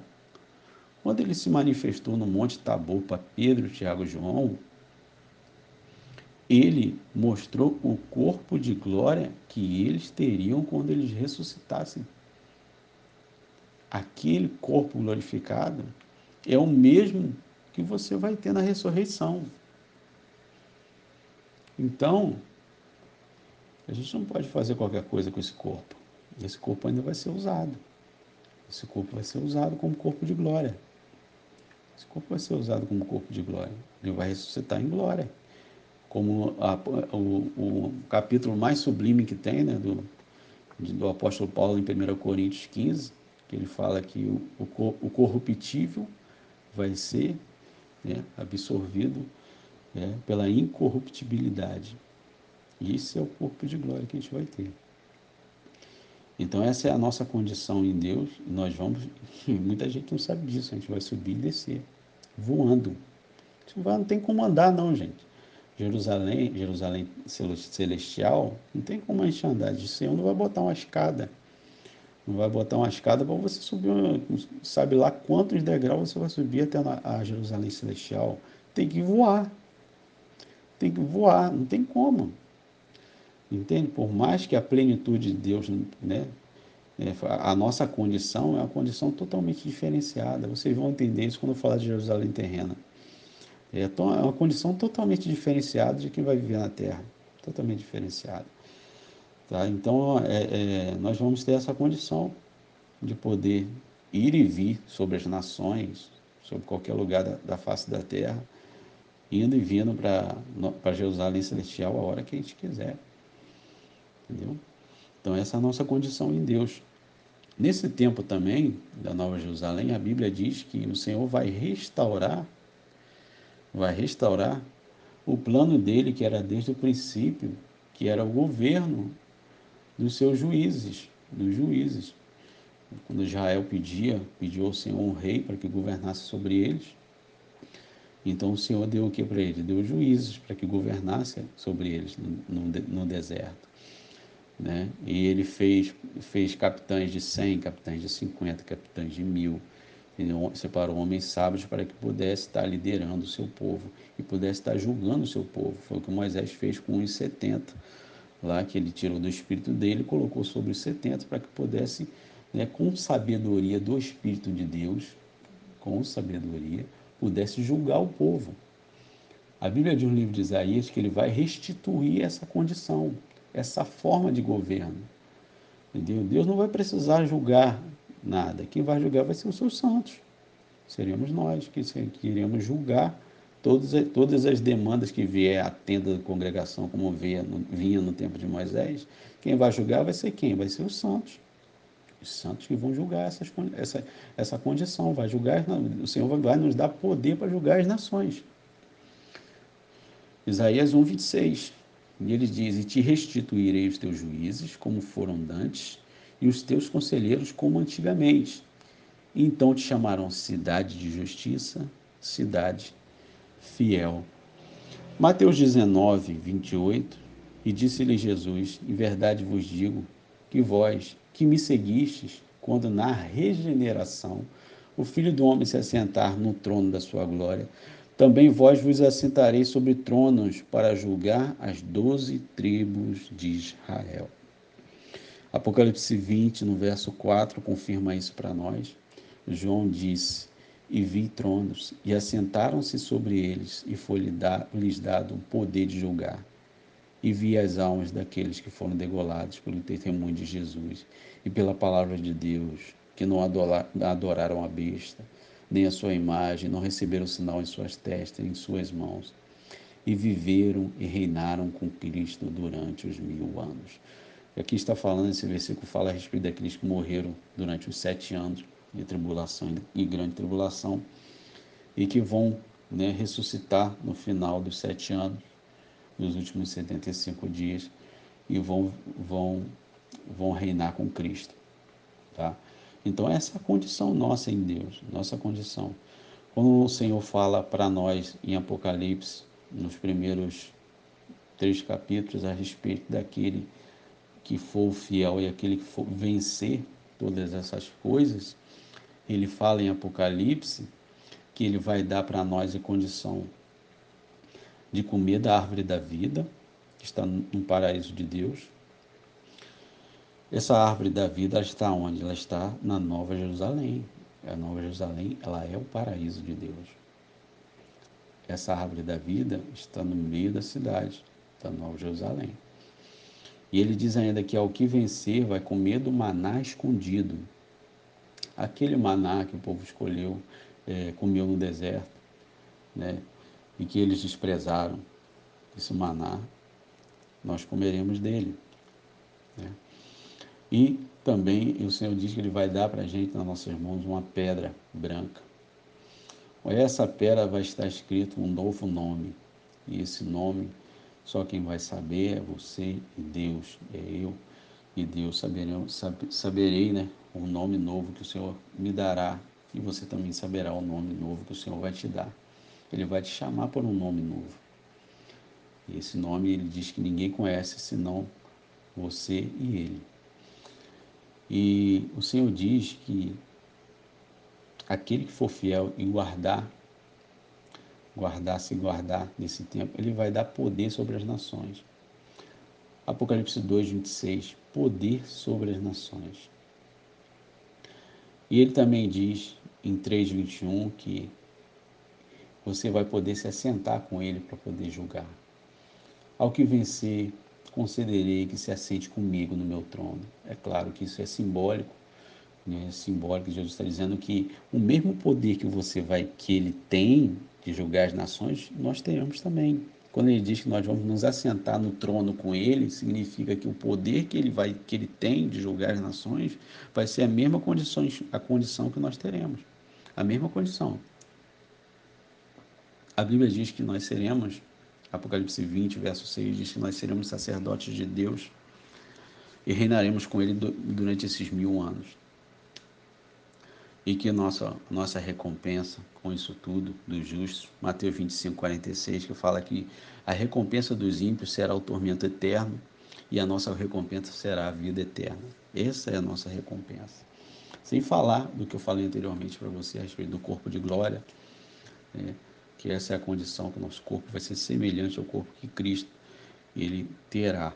Quando ele se manifestou no Monte Tabor para Pedro, Tiago e João, ele mostrou o corpo de glória que eles teriam quando eles ressuscitassem. Aquele corpo glorificado é o mesmo que você vai ter na ressurreição. Então, a gente não pode fazer qualquer coisa com esse corpo. Esse corpo ainda vai ser usado. Esse corpo vai ser usado como corpo de glória. Esse corpo vai ser usado como corpo de glória. Ele vai ressuscitar em glória. Como a, o, o, capítulo mais sublime que tem, né, do, do apóstolo Paulo em 1 Coríntios 15, que ele fala que o, o, o corruptível vai ser né, absorvido né, pela incorruptibilidade. Esse é o corpo de glória que a gente vai ter. Então essa é a nossa condição em Deus, nós vamos, muita gente não sabe disso, a gente vai subir e descer, voando. Não tem como andar não, gente. Jerusalém, Jerusalém celestial, não tem como a gente andar de céu, não vai botar uma escada. Não vai botar uma escada para você subir, sabe lá quantos degraus você vai subir até a Jerusalém celestial. Tem que voar. Tem que voar, não tem como. Entende? Por mais que a plenitude de Deus, né, é, a nossa condição é uma condição totalmente diferenciada. Vocês vão entender isso quando eu falar de Jerusalém terrena. É, é uma condição totalmente diferenciada de quem vai viver na Terra. Totalmente diferenciada. Tá? Então, é, é, nós vamos ter essa condição de poder ir e vir sobre as nações, sobre qualquer lugar da, da face da Terra, indo e vindo para Jerusalém Celestial a hora que a gente quiser. Entendeu? Então, essa é a nossa condição em Deus. Nesse tempo também, da Nova Jerusalém, a Bíblia diz que o Senhor vai restaurar, vai restaurar o plano dele, que era desde o princípio, que era o governo dos seus juízes, dos juízes. Quando Israel pedia, pediu ao Senhor um rei para que governasse sobre eles, então o Senhor deu o que para eles? Deu juízes para que governasse sobre eles no, no, no deserto. Né? E ele fez, fez capitães de 100, capitães de 50, capitães de mil. Ele separou homens sábios para que pudesse estar liderando o seu povo e pudesse estar julgando o seu povo. Foi o que Moisés fez com os 70, lá que ele tirou do espírito dele e colocou sobre os 70 para que pudesse, né, com sabedoria do Espírito de Deus, com sabedoria, pudesse julgar o povo. A Bíblia diz no livro de Isaías que ele vai restituir essa condição essa forma de governo. Entendeu? Deus não vai precisar julgar nada. Quem vai julgar vai ser os seus santos. Seremos nós que, que iremos julgar todas, todas as demandas que vier à tenda da congregação, como vinha no, vinha no tempo de Moisés. Quem vai julgar vai ser quem? Vai ser os santos. Os santos que vão julgar essas, essa, essa condição. Vai julgar, o Senhor vai nos dar poder para julgar as nações. Isaías 1, 26. E ele diz: E te restituirei os teus juízes, como foram dantes, e os teus conselheiros, como antigamente. Então te chamarão cidade de justiça, cidade fiel. Mateus 19, 28. E disse-lhe Jesus: Em verdade vos digo que vós, que me seguistes, quando na regeneração o Filho do Homem se assentar no trono da sua glória, também vós vos assentarei sobre tronos para julgar as doze tribos de Israel. Apocalipse 20, no verso 4, confirma isso para nós. João disse: E vi tronos, e assentaram-se sobre eles, e foi-lhes dado o poder de julgar. E vi as almas daqueles que foram degolados pelo testemunho de Jesus e pela palavra de Deus, que não adoraram a besta nem a sua imagem, não receberam sinal em suas testas, em suas mãos, e viveram e reinaram com Cristo durante os mil anos. Aqui está falando, esse versículo fala a respeito daqueles que morreram durante os sete anos de tribulação e grande tribulação, e que vão né, ressuscitar no final dos sete anos, nos últimos 75 dias, e vão, vão, vão reinar com Cristo. Tá? Então, essa é a condição nossa em Deus, nossa condição. Quando o Senhor fala para nós em Apocalipse, nos primeiros três capítulos, a respeito daquele que for fiel e aquele que for vencer todas essas coisas, ele fala em Apocalipse que ele vai dar para nós a condição de comer da árvore da vida, que está no paraíso de Deus. Essa árvore da vida está onde? Ela está na Nova Jerusalém. A Nova Jerusalém, ela é o paraíso de Deus. Essa árvore da vida está no meio da cidade, da Nova Jerusalém. E ele diz ainda que ao que vencer vai comer do maná escondido. Aquele maná que o povo escolheu, é, comeu no deserto, né? E que eles desprezaram. Esse maná, nós comeremos dele. Né? E também o Senhor diz que Ele vai dar para a gente, nas nossas mãos, uma pedra branca. Essa pedra vai estar escrito um novo nome. E esse nome só quem vai saber é você e Deus, é eu e Deus. Saberei, saberei né, o nome novo que o Senhor me dará e você também saberá o nome novo que o Senhor vai te dar. Ele vai te chamar por um nome novo. E esse nome ele diz que ninguém conhece senão você e ele. E o Senhor diz que aquele que for fiel e guardar guardar, se guardar nesse tempo, ele vai dar poder sobre as nações. Apocalipse 2, 26, poder sobre as nações. E ele também diz em 3, 21 que você vai poder se assentar com ele para poder julgar. Ao que vencer, concederei que se assente comigo no meu trono. É claro que isso é simbólico? É simbólico. Jesus está dizendo que o mesmo poder que você vai, que ele tem de julgar as nações, nós teremos também. Quando ele diz que nós vamos nos assentar no trono com ele, significa que o poder que ele vai, que ele tem de julgar as nações, vai ser a mesma condição, a condição que nós teremos, a mesma condição. A Bíblia diz que nós seremos, Apocalipse 20, verso 6, diz que nós seremos sacerdotes de Deus e reinaremos com ele durante esses mil anos e que nossa, nossa recompensa com isso tudo dos justos, Mateus 25, 46, que fala que a recompensa dos ímpios será o tormento eterno e a nossa recompensa será a vida eterna. Essa é a nossa recompensa. Sem falar do que eu falei anteriormente para você a respeito do corpo de glória, né, que essa é a condição que o nosso corpo vai ser semelhante ao corpo que Cristo ele terá.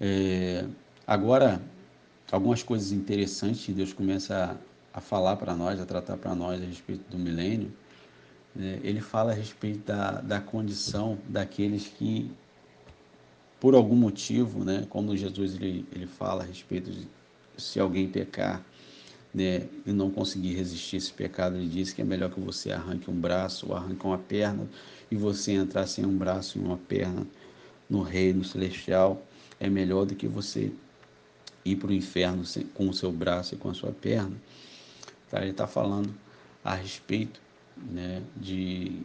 É, agora, algumas coisas interessantes que Deus começa a, a falar para nós, a tratar para nós a respeito do milênio. Né? Ele fala a respeito da, da condição daqueles que, por algum motivo, né? como Jesus ele, ele fala a respeito de se alguém pecar né, e não conseguir resistir esse pecado, ele diz que é melhor que você arranque um braço ou arranque uma perna e você entrar sem um braço e uma perna no reino celestial é melhor do que você ir para o inferno com o seu braço e com a sua perna. Tá? Ele está falando a respeito né, de,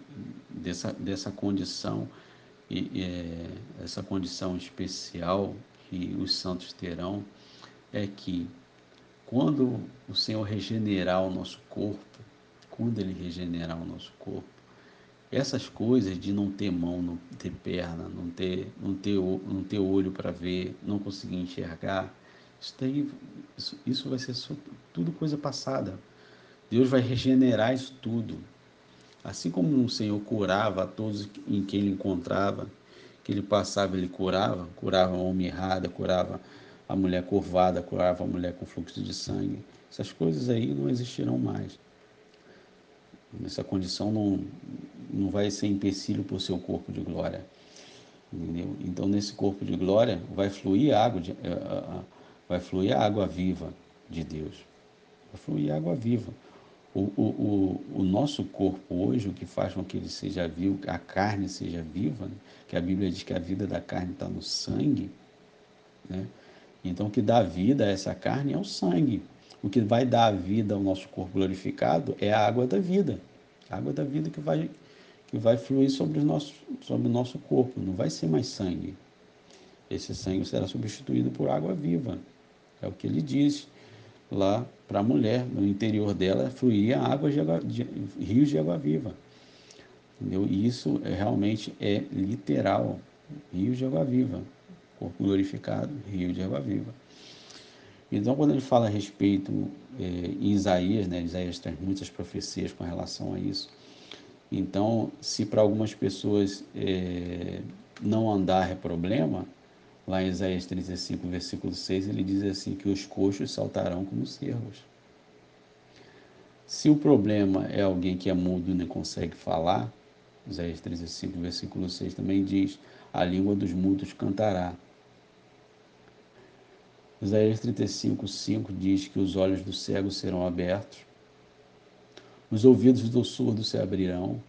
dessa, dessa condição, e, é, essa condição especial que os santos terão, é que quando o Senhor regenerar o nosso corpo, quando Ele regenerar o nosso corpo, essas coisas de não ter mão, não ter perna, não ter, não ter, não ter olho para ver, não conseguir enxergar, isso, daí, isso, isso vai ser tudo coisa passada. Deus vai regenerar isso tudo. Assim como o Senhor curava a todos em quem ele encontrava, que ele passava, ele curava, curava a homem errada, curava a mulher curvada, curava a mulher com fluxo de sangue. Essas coisas aí não existirão mais. Essa condição não, não vai ser empecilho para o seu corpo de glória. Entendeu? Então, nesse corpo de glória, vai fluir água, de, a, a, vai fluir a água viva de Deus. Vai fluir água viva. O, o, o, o, nosso corpo hoje, o que faz com que ele seja vivo, a carne seja viva, né? que a Bíblia diz que a vida da carne está no sangue, né? então o que dá vida a essa carne é o sangue. O que vai dar a vida ao nosso corpo glorificado é a água da vida. água da vida que vai que vai fluir sobre o nosso sobre o nosso corpo, não vai ser mais sangue. Esse sangue será substituído por água viva. É o que ele diz lá para a mulher, no interior dela fluía água de, água, de rios de água viva. Entendeu? E isso é, realmente é literal, rios de água viva. Corpo glorificado, rio de água viva. Então, quando ele fala a respeito é, em Isaías, né, Isaías traz muitas profecias com relação a isso. Então, se para algumas pessoas é, não andar é problema, lá em Isaías 35, versículo 6, ele diz assim: que os coxos saltarão como cervos. Se o problema é alguém que é mudo e não consegue falar, Isaías 35, versículo 6 também diz: a língua dos mudos cantará. Isaías 35, 5 diz que os olhos do cego serão abertos, os ouvidos do surdo se abrirão,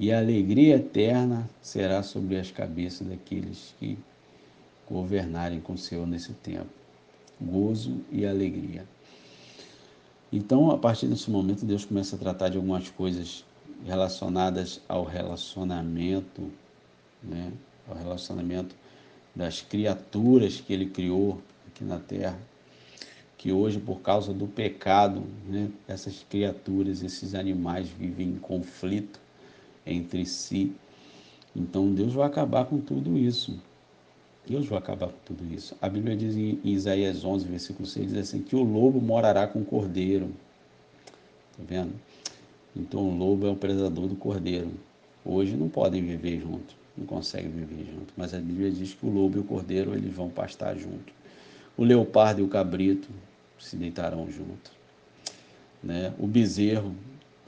e a alegria eterna será sobre as cabeças daqueles que governarem com o Senhor nesse tempo. Gozo e alegria. Então, a partir desse momento, Deus começa a tratar de algumas coisas relacionadas ao relacionamento, né? ao relacionamento das criaturas que ele criou aqui na terra, que hoje, por causa do pecado, né, essas criaturas, esses animais vivem em conflito entre si. Então Deus vai acabar com tudo isso. Deus vai acabar com tudo isso. A Bíblia diz em Isaías 11, versículo 6, diz assim, que o lobo morará com o cordeiro. Tá vendo? Então o lobo é o predador do cordeiro. Hoje não podem viver juntos não conseguem viver junto. Mas a Bíblia diz que o lobo e o cordeiro eles vão pastar junto. O leopardo e o cabrito se deitarão junto. Né? O bezerro,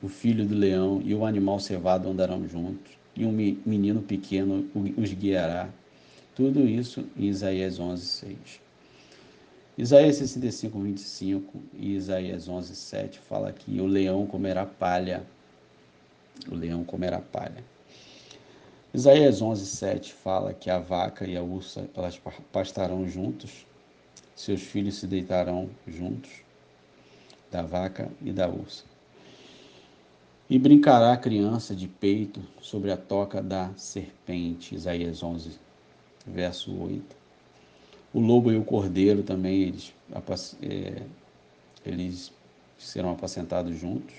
o filho do leão e o animal cevado andarão juntos. E um menino pequeno os guiará. Tudo isso em Isaías 11, 6. Isaías 65, 25 e Isaías 11, 7 fala que o leão comerá palha. O leão comerá palha. Isaías 11, 7 fala que a vaca e a ursa elas pastarão juntos, seus filhos se deitarão juntos, da vaca e da ursa. E brincará a criança de peito sobre a toca da serpente. Isaías 11, verso 8. O lobo e o cordeiro também, eles, é, eles serão apacentados juntos.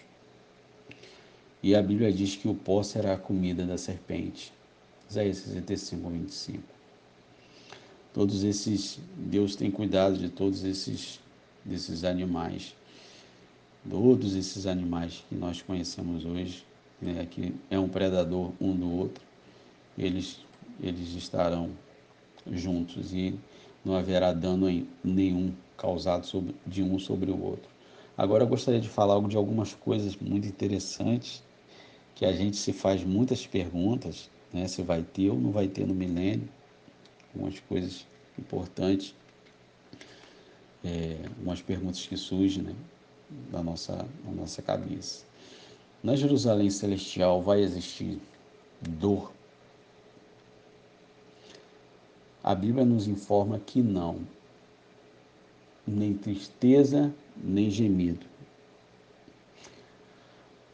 E a Bíblia diz que o pó será a comida da serpente. Isaías 65, 25. Todos esses, Deus tem cuidado de todos esses, desses animais, todos esses animais que nós conhecemos hoje, né, que é um predador um do outro, eles, eles estarão juntos e não haverá dano nenhum causado sobre, de um sobre o outro. Agora eu gostaria de falar algo de algumas coisas muito interessantes que a gente se faz muitas perguntas né? se vai ter ou não vai ter no milênio, algumas coisas importantes, é, umas perguntas que surgem né? na, nossa, nossa cabeça. Na Jerusalém Celestial vai existir dor? A Bíblia nos informa que não, nem tristeza, nem gemido.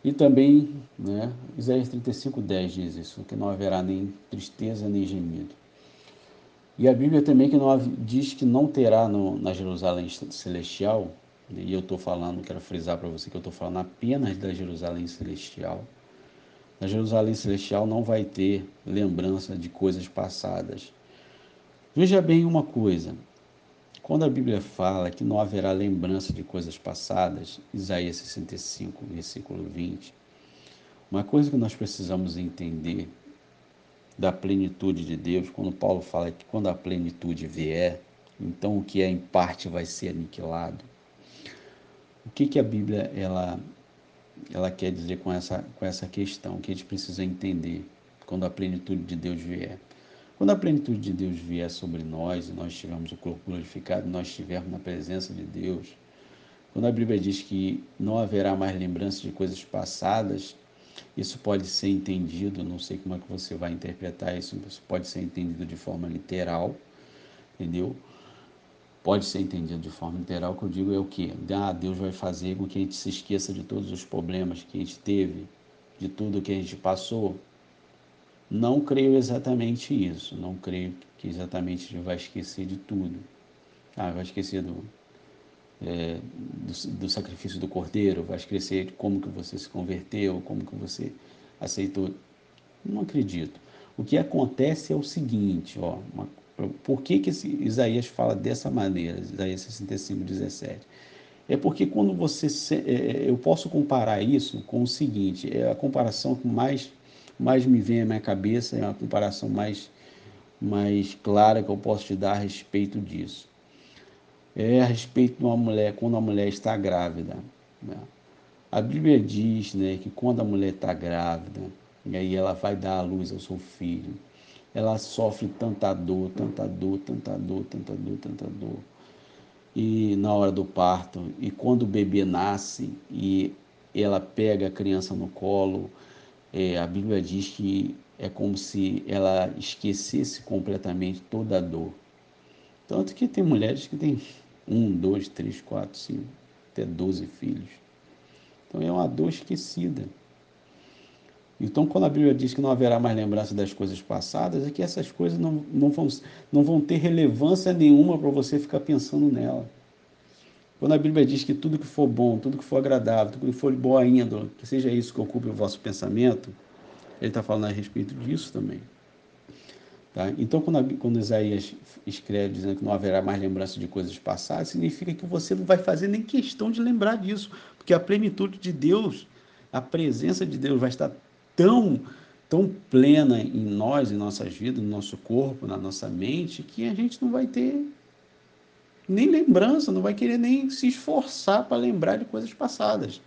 E também, né, Isaías 35, 10 diz isso, que não haverá nem tristeza nem gemido. E a Bíblia também que não, diz que não terá no, na Jerusalém celestial, e eu estou falando, quero frisar para você que eu estou falando apenas da Jerusalém celestial. Na Jerusalém celestial não vai ter lembrança de coisas passadas. Veja bem uma coisa, quando a Bíblia fala que não haverá lembrança de coisas passadas, Isaías 65, versículo 20, uma coisa que nós precisamos entender da plenitude de Deus, quando Paulo fala que quando a plenitude vier, então o que é em parte vai ser aniquilado. O que, que a Bíblia ela, ela quer dizer com essa, com essa questão que a gente precisa entender quando a plenitude de Deus vier? Quando a plenitude de Deus vier sobre nós e nós tivermos o corpo glorificado, nós estivermos na presença de Deus, quando a Bíblia diz que não haverá mais lembrança de coisas passadas, isso pode ser entendido, não sei como é que você vai interpretar isso, isso pode ser entendido de forma literal, entendeu? pode ser entendido de forma literal, o que eu digo é o que? Ah, Deus vai fazer com que a gente se esqueça de todos os problemas que a gente teve, de tudo que a gente passou. Não creio exatamente isso, não creio que exatamente gente vai esquecer de tudo. Ah, vai esquecer do, é, do, do, sacrifício do cordeiro, vai esquecer de como que você se converteu, como que você aceitou. Não acredito. O que acontece é o seguinte, ó, uma, por que, que Isaías fala dessa maneira, Isaías 65, 17? É porque quando você. É, é, eu posso comparar isso com o seguinte: é a comparação mais, mais me vem à minha cabeça, é uma comparação mais, mais clara que eu posso te dar a respeito disso. É a respeito de uma mulher, quando a mulher está grávida. Né? A Bíblia diz né, que quando a mulher está grávida, e aí ela vai dar à luz ao seu filho, ela sofre tanta dor, tanta dor, tanta dor, tanta dor, tanta dor. E na hora do parto, e quando o bebê nasce e ela pega a criança no colo, é, a Bíblia diz que é como se ela esquecesse completamente toda a dor. Tanto que tem mulheres que têm um, dois, três, quatro, cinco, até doze filhos. Então é uma dor esquecida. Então, quando a Bíblia diz que não haverá mais lembrança das coisas passadas, é que essas coisas não, não, vão, não vão ter relevância nenhuma para você ficar pensando nela. Quando a Bíblia diz que tudo que for bom, tudo que for agradável, tudo que for boa índole, que seja isso que ocupe o vosso pensamento, ele está falando a respeito disso também. Tá? Então, quando, a, quando Isaías escreve dizendo que não haverá mais lembrança de coisas passadas, significa que você não vai fazer nem questão de lembrar disso, porque a plenitude de Deus, a presença de Deus vai estar tão, tão plena em nós, em nossas vidas, no nosso corpo, na nossa mente, que a gente não vai ter nem lembrança, não vai querer nem se esforçar para lembrar de coisas passadas.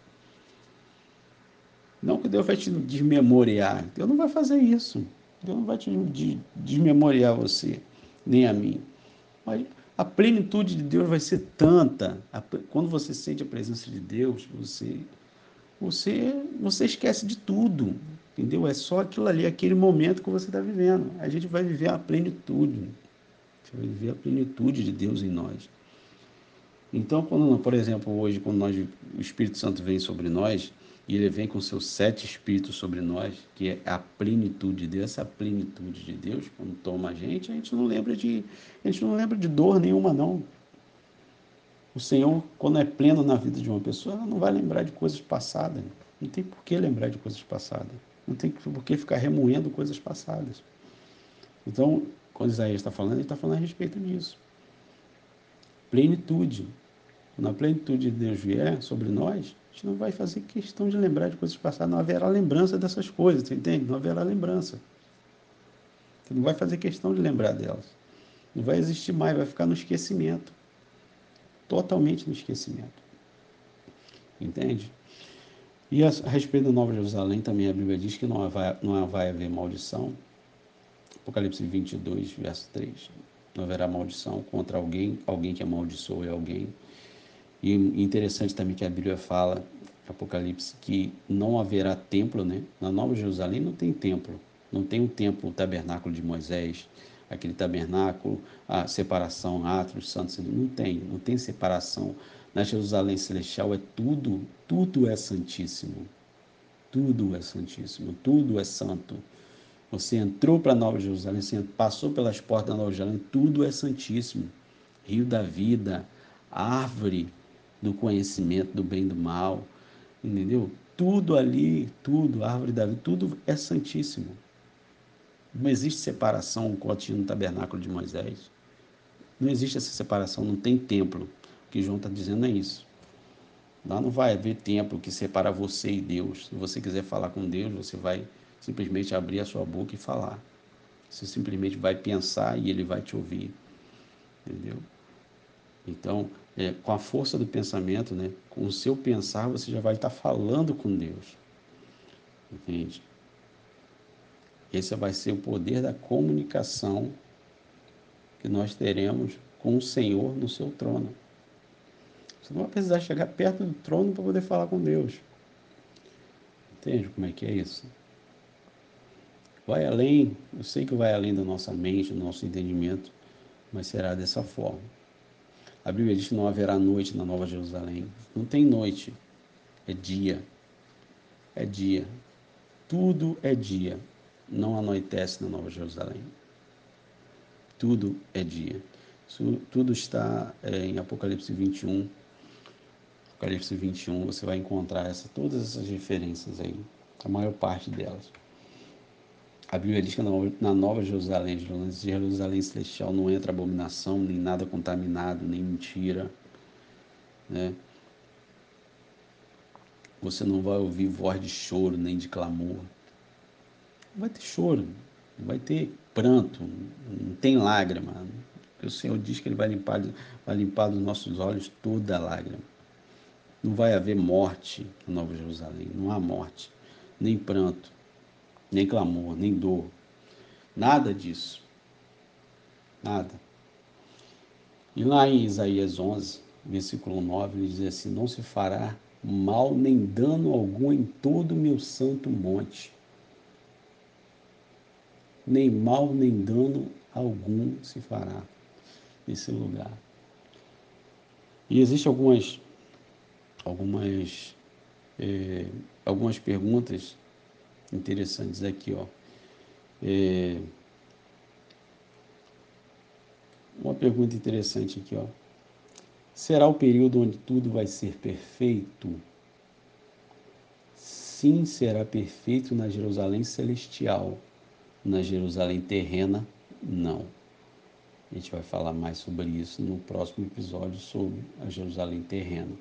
Não que Deus vai te desmemoriar, Deus não vai fazer isso. Deus não vai te desmemoriar você, nem a mim. Mas a plenitude de Deus vai ser tanta. Quando você sente a presença de Deus, você, você, você esquece de tudo. Entendeu? É só aquilo ali, aquele momento que você está vivendo. A gente vai viver a plenitude. Vai viver a plenitude de Deus em nós. Então, quando, por exemplo, hoje, quando nós, o Espírito Santo vem sobre nós, e ele vem com seus sete espíritos sobre nós, que é a plenitude de Deus, essa plenitude de Deus, quando toma a gente, a gente não lembra de, a gente não lembra de dor nenhuma, não. O Senhor, quando é pleno na vida de uma pessoa, ela não vai lembrar de coisas passadas. Não tem por que lembrar de coisas passadas. Não tem por que ficar remoendo coisas passadas. Então, quando Isaías está falando, ele está falando a respeito disso. Plenitude. Quando a plenitude de Deus vier sobre nós, a gente não vai fazer questão de lembrar de coisas passadas. Não haverá lembrança dessas coisas, você entende? Não haverá lembrança. Você não vai fazer questão de lembrar delas. Não vai existir mais, vai ficar no esquecimento. Totalmente no esquecimento. Entende? E a, a respeito da Nova Jerusalém, também a Bíblia diz que não vai, não vai haver maldição. Apocalipse 22, verso 3. Não haverá maldição contra alguém, alguém que amaldiçoe alguém. E interessante também que a Bíblia fala, Apocalipse, que não haverá templo, né? Na Nova Jerusalém não tem templo. Não tem o templo, o tabernáculo de Moisés, aquele tabernáculo, a separação, átrios, santos, não tem, não tem separação na Jerusalém Celestial é tudo, tudo é santíssimo. Tudo é santíssimo, tudo é santo. Você entrou para Nova Jerusalém, você passou pelas portas da Nova Jerusalém, tudo é santíssimo. Rio da vida, árvore do conhecimento do bem e do mal, entendeu? Tudo ali, tudo, árvore da vida, tudo é santíssimo. Não existe separação com o no tabernáculo de Moisés. Não existe essa separação, não tem templo. O que João está dizendo é isso. Lá não vai haver templo que separa você e Deus. Se você quiser falar com Deus, você vai simplesmente abrir a sua boca e falar. Você simplesmente vai pensar e ele vai te ouvir. Entendeu? Então, é, com a força do pensamento, né, com o seu pensar, você já vai estar falando com Deus. Entende? Esse vai ser o poder da comunicação que nós teremos com o Senhor no seu trono. Você não vai precisar chegar perto do trono para poder falar com Deus. Entende como é que é isso? Vai além, eu sei que vai além da nossa mente, do nosso entendimento, mas será dessa forma. A Bíblia diz que não haverá noite na Nova Jerusalém. Não tem noite, é dia. É dia. Tudo é dia. Não anoitece na Nova Jerusalém. Tudo é dia. Isso, tudo está é, em Apocalipse 21. Apocalipse 21, você vai encontrar essa, todas essas referências aí, a maior parte delas. A Bíblia diz que na Nova Jerusalém, Jerusalém Celestial, não entra abominação, nem nada contaminado, nem mentira. Né? Você não vai ouvir voz de choro, nem de clamor. Vai ter choro, vai ter pranto, não tem lágrima. O Senhor diz que Ele vai limpar, vai limpar dos nossos olhos toda a lágrima. Não vai haver morte na Nova Jerusalém, não há morte, nem pranto, nem clamor, nem dor. Nada disso. Nada. E lá em Isaías 11, versículo 9, ele diz assim: Não se fará mal nem dano algum em todo o meu santo monte. Nem mal nem dano algum se fará nesse lugar. E existem algumas, algumas, é, algumas perguntas interessantes aqui, ó. É, uma pergunta interessante aqui, ó. Será o período onde tudo vai ser perfeito? Sim, será perfeito na Jerusalém celestial. Na Jerusalém terrena, não. A gente vai falar mais sobre isso no próximo episódio sobre a Jerusalém terrena,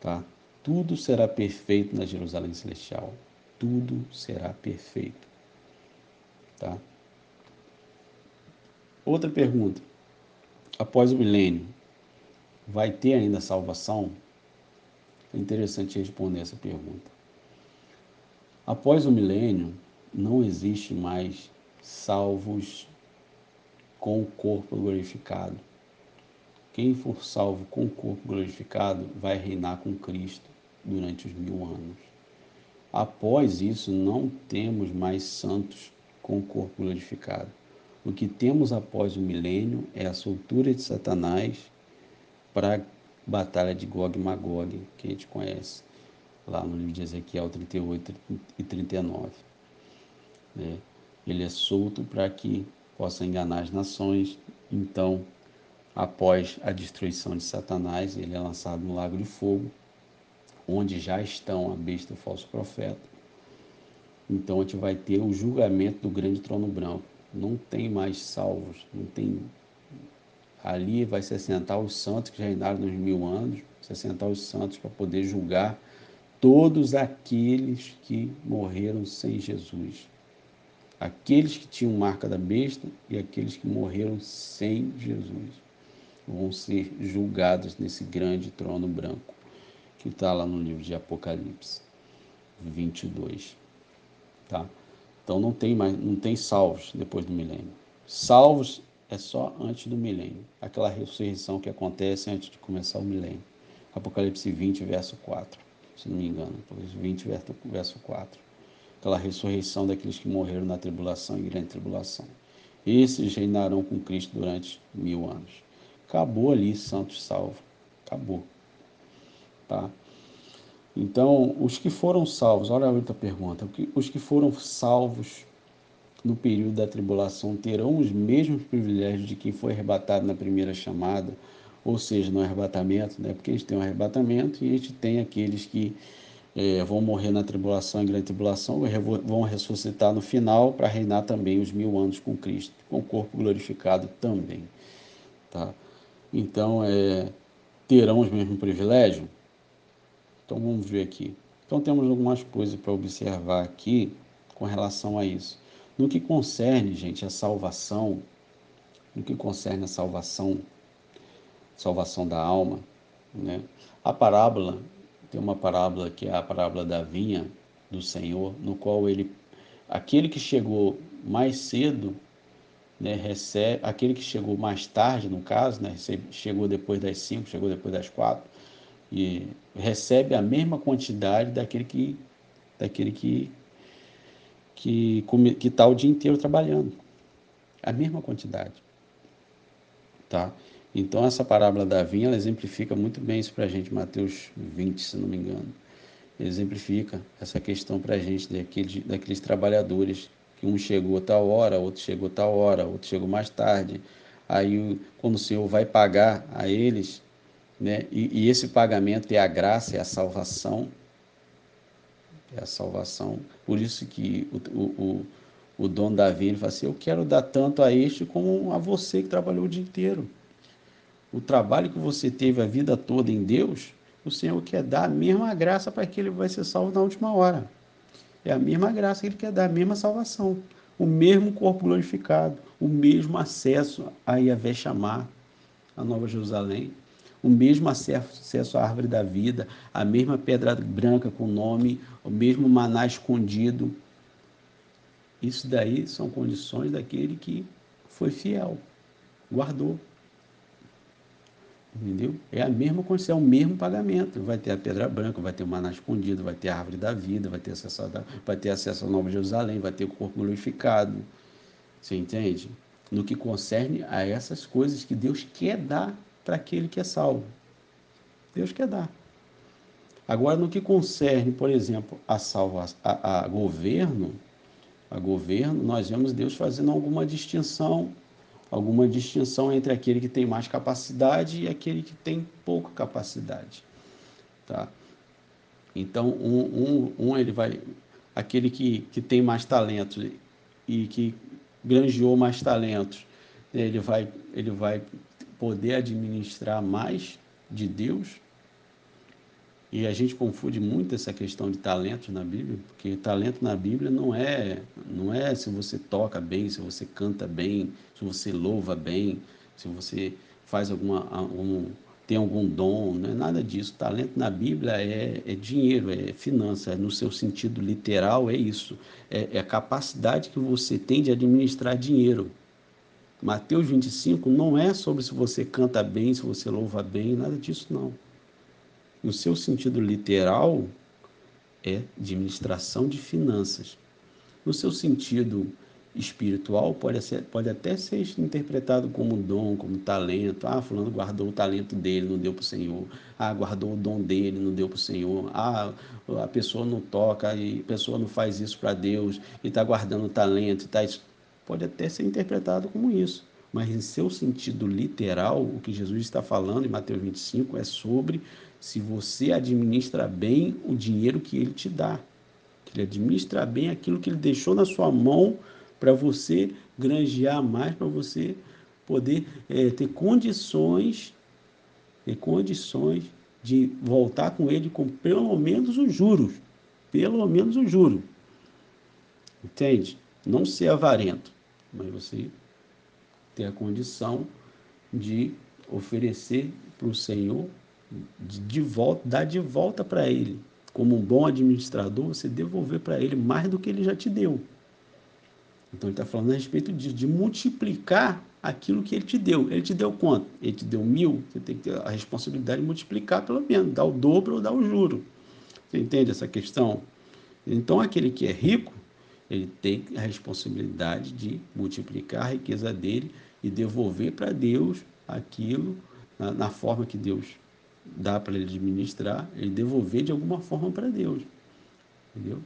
tá? Tudo será perfeito na Jerusalém celestial tudo será perfeito. Tá? Outra pergunta. Após o milênio, vai ter ainda salvação? É interessante responder essa pergunta. Após o milênio, não existe mais salvos com o corpo glorificado. Quem for salvo com o corpo glorificado vai reinar com Cristo durante os mil anos. Após isso, não temos mais santos com o corpo glorificado. O que temos após o milênio é a soltura de Satanás para a batalha de Gog e Magog, que a gente conhece lá no livro de Ezequiel 38 e 39. Né? Ele é solto para que possa enganar as nações. Então, após a destruição de Satanás, ele é lançado no lago de fogo onde já estão a besta e o falso profeta. Então a gente vai ter o julgamento do grande trono branco. Não tem mais salvos, não tem. Ali vai se assentar os santos que já reinaram nos mil anos, se assentar os santos para poder julgar todos aqueles que morreram sem Jesus. Aqueles que tinham marca da besta e aqueles que morreram sem Jesus vão ser julgados nesse grande trono branco que está lá no livro de Apocalipse 22, tá? Então não tem mais, não tem salvos depois do milênio. Salvos é só antes do milênio, aquela ressurreição que acontece antes de começar o milênio. Apocalipse 20, verso 4, se não me engano, Apocalipse 20, verso 4. Aquela ressurreição daqueles que morreram na tribulação e grande tribulação. Esses reinarão com Cristo durante mil anos. Acabou ali, santos salvo. Acabou. Tá? Então, os que foram salvos, olha a outra pergunta, os que foram salvos no período da tribulação terão os mesmos privilégios de quem foi arrebatado na primeira chamada, ou seja, no arrebatamento, né? porque a gente tem um arrebatamento e a gente tem aqueles que é, vão morrer na tribulação e grande tribulação, vão ressuscitar no final para reinar também os mil anos com Cristo, com o corpo glorificado também. Tá? Então, é, terão os mesmos privilégios? Então vamos ver aqui. Então temos algumas coisas para observar aqui com relação a isso. No que concerne, gente, a salvação, no que concerne a salvação, salvação da alma, né? A parábola, tem uma parábola que é a parábola da vinha do Senhor, no qual ele, aquele que chegou mais cedo, né, recebe, aquele que chegou mais tarde, no caso, né, chegou depois das cinco, chegou depois das quatro, e recebe a mesma quantidade daquele que daquele que que que está o dia inteiro trabalhando, a mesma quantidade, tá? Então, essa parábola da vinha, ela exemplifica muito bem isso para a gente, Mateus 20, se não me engano. Exemplifica essa questão para a gente daqueles, daqueles trabalhadores, que um chegou a tal hora, outro chegou a tal hora, outro chegou mais tarde. Aí, quando o Senhor vai pagar a eles, né, e, e esse pagamento é a graça, é a salvação, é a salvação. Por isso que o, o, o dono da fala assim: Eu quero dar tanto a este como a você que trabalhou o dia inteiro. O trabalho que você teve a vida toda em Deus, o Senhor quer dar a mesma graça para que ele vai ser salvo na última hora. É a mesma graça que ele quer dar, a mesma salvação. O mesmo corpo glorificado, o mesmo acesso a Yahvé chamar, a Nova Jerusalém o mesmo acesso à árvore da vida, a mesma pedra branca com nome, o mesmo maná escondido. Isso daí são condições daquele que foi fiel, guardou. Entendeu? É a mesma condição, é o mesmo pagamento. Vai ter a pedra branca, vai ter o maná escondido, vai ter a árvore da vida, vai ter acesso a, vai ter acesso à Nova Jerusalém, vai ter o corpo glorificado. Você entende? No que concerne a essas coisas que Deus quer dar para aquele que é salvo. Deus quer dar. Agora, no que concerne, por exemplo, a, salva, a, a governo, a governo, nós vemos Deus fazendo alguma distinção, alguma distinção entre aquele que tem mais capacidade e aquele que tem pouca capacidade, tá? Então, um, um, um ele vai, aquele que, que tem mais talentos e que granjeou mais talentos, ele vai, ele vai poder administrar mais de Deus. E a gente confunde muito essa questão de talento na Bíblia, porque talento na Bíblia não é, não é se você toca bem, se você canta bem, se você louva bem, se você faz alguma um, tem algum dom, não é nada disso. Talento na Bíblia é, é dinheiro, é finança, é no seu sentido literal é isso, é, é a capacidade que você tem de administrar dinheiro. Mateus 25 não é sobre se você canta bem, se você louva bem, nada disso não. No seu sentido literal, é administração de finanças. No seu sentido espiritual, pode, ser, pode até ser interpretado como dom, como talento. Ah, fulano guardou o talento dele, não deu para o Senhor. Ah, guardou o dom dele, não deu para o Senhor. Ah, a pessoa não toca e a pessoa não faz isso para Deus e está guardando o talento. Está pode até ser interpretado como isso, mas em seu sentido literal, o que Jesus está falando em Mateus 25 é sobre se você administra bem o dinheiro que ele te dá, que ele administra bem aquilo que ele deixou na sua mão para você granjear mais, para você poder é, ter condições, ter condições de voltar com ele com pelo menos os juros, pelo menos os juros, entende? Não ser avarento mas você ter a condição de oferecer para o Senhor de, de volta, dar de volta para Ele. Como um bom administrador, você devolver para Ele mais do que Ele já te deu. Então ele está falando a respeito disso, de multiplicar aquilo que ele te deu. Ele te deu quanto? Ele te deu mil, você tem que ter a responsabilidade de multiplicar pelo menos, dar o dobro ou dar o juro. Você entende essa questão? Então aquele que é rico, ele tem a responsabilidade de multiplicar a riqueza dele e devolver para Deus aquilo na, na, forma que Deus dá para ele administrar, ele devolver de alguma forma para Deus. Entendeu?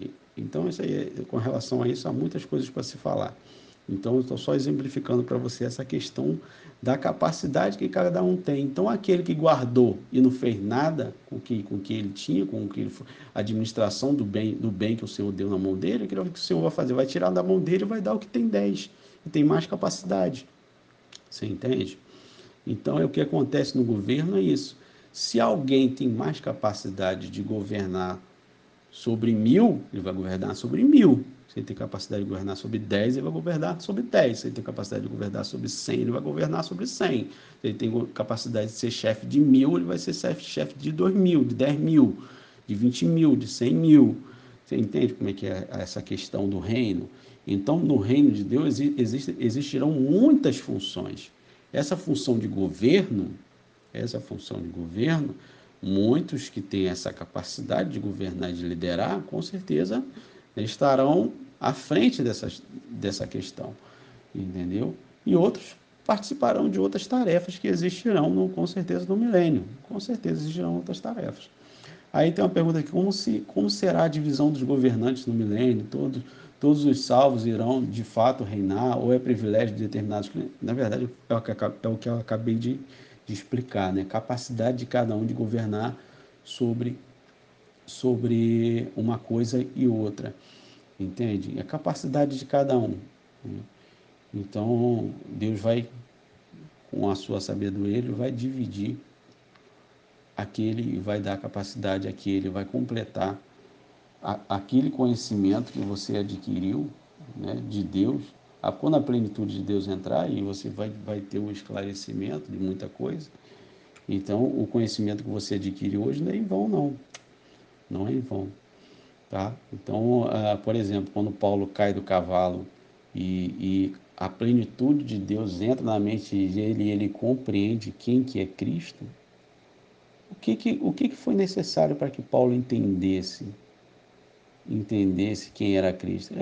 E, então, isso aí, é, com relação a isso, há muitas coisas para se falar. Então, eu estou só exemplificando para você essa questão da capacidade que cada um tem. Então, aquele que guardou e não fez nada com que, com que ele tinha, com que ele, a administração do bem, do bem que o Senhor deu na mão dele, aquilo que o Senhor vai fazer, vai tirar da mão dele e vai dar o que tem 10, e tem mais capacidade. Você entende? Então, é o que acontece no governo é isso. Se alguém tem mais capacidade de governar sobre mil, ele vai governar sobre mil. Se ele tem capacidade de governar sobre 10, ele vai governar sobre 10. Se ele tem capacidade de governar sobre 100, ele vai governar sobre 100. Se ele tem capacidade de ser chefe de mil, ele vai ser chefe de 2 mil, de 10 mil, de 20 mil, de 100 mil. Você entende como é que é essa questão do reino? Então, no reino de Deus existe, existirão muitas funções. Essa função de governo, essa função de governo, muitos que têm essa capacidade de governar e de liderar, com certeza estarão à frente dessa, dessa questão, entendeu? E outros participarão de outras tarefas que existirão, no, com certeza, no milênio. Com certeza existirão outras tarefas. Aí tem uma pergunta aqui: como, se, como será a divisão dos governantes no milênio? Todos, todos os salvos irão de fato reinar? Ou é privilégio de determinados Na verdade, é o que, é o que eu acabei de, de explicar, né? Capacidade de cada um de governar sobre, sobre uma coisa e outra. Entende? É a capacidade de cada um. Né? Então, Deus vai, com a sua sabedoria, ele vai dividir aquele e vai dar capacidade àquele, vai completar a, aquele conhecimento que você adquiriu né, de Deus. Quando a plenitude de Deus entrar, e você vai, vai ter um esclarecimento de muita coisa. Então, o conhecimento que você adquire hoje não é em vão, não. Não é em vão. Tá? Então, uh, por exemplo, quando Paulo cai do cavalo e, e a plenitude de Deus entra na mente dele e ele compreende quem que é Cristo, o que que, o que, que foi necessário para que Paulo entendesse entendesse quem era Cristo?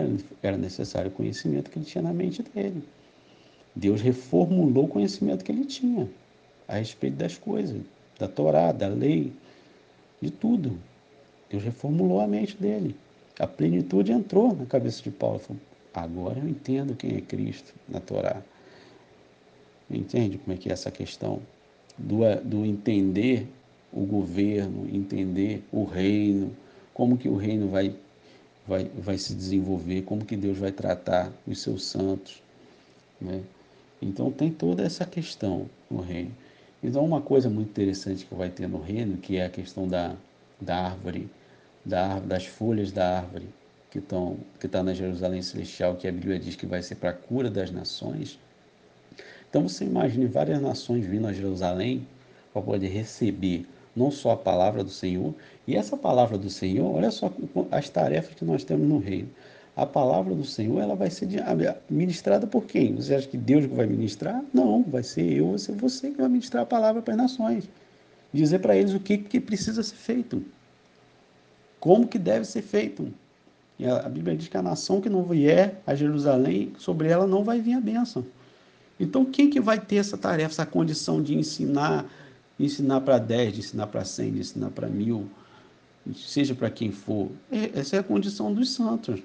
Era, necessário o conhecimento que ele tinha na mente dele. Deus reformulou o conhecimento que ele tinha a respeito das coisas, da Torá, da lei, de tudo. Deus reformulou a mente dele. A plenitude entrou na cabeça de Paulo. Falou, Agora eu entendo quem é Cristo na Torá. Entende como é que é essa questão do, do entender o governo, entender o reino, como que o reino vai, vai, vai se desenvolver, como que Deus vai tratar os seus santos. Né? Então tem toda essa questão no reino. Então uma coisa muito interessante que vai ter no reino, que é a questão da, da árvore, da, das folhas da árvore que estão que está na Jerusalém celestial, que a Bíblia diz que vai ser para a cura das nações. Então você imagine várias nações vindo a Jerusalém para poder receber não só a palavra do Senhor, e essa palavra do Senhor, olha só as tarefas que nós temos no reino. A palavra do Senhor, ela vai ser ministrada por quem? Você acha que Deus vai ministrar? Não, vai ser eu, vai ser você que vai ministrar a palavra para as nações. Dizer para eles o que, que precisa ser feito. Como que deve ser feito. E a, Bíblia diz que a nação que não vier a Jerusalém, sobre ela não vai vir a bênção. Então, quem que vai ter essa tarefa, essa condição de ensinar, ensinar para 10, de ensinar para 100, de ensinar para mil, seja para quem for? É, essa é a condição dos santos.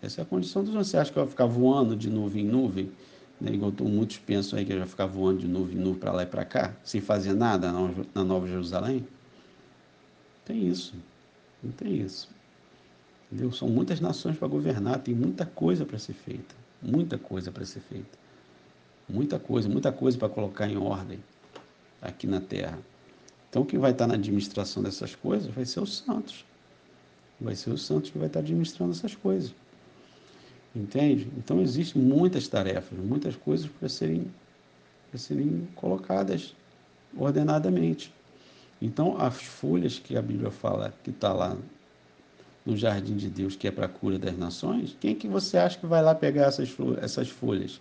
Essa é a condição dos santos. Você acha que vai ficar voando de nuvem em nuvem? Né? Igual muitos pensam aí que vai ficar voando de nuvem em nuvem para lá e para cá, sem fazer nada na Nova Jerusalém? Tem isso. Não tem isso. Entendeu? São muitas nações para governar, tem muita coisa para ser feita. Muita coisa para ser feita. Muita coisa, muita coisa para colocar em ordem aqui na terra. Então, quem vai estar na administração dessas coisas vai ser os santos. Vai ser os santos que vai estar administrando essas coisas. Entende? Então, existem muitas tarefas, muitas coisas para serem, para serem colocadas ordenadamente. Então, as folhas que a Bíblia fala que está lá no jardim de Deus, que é para a cura das nações, quem que você acha que vai lá pegar essas, folhas?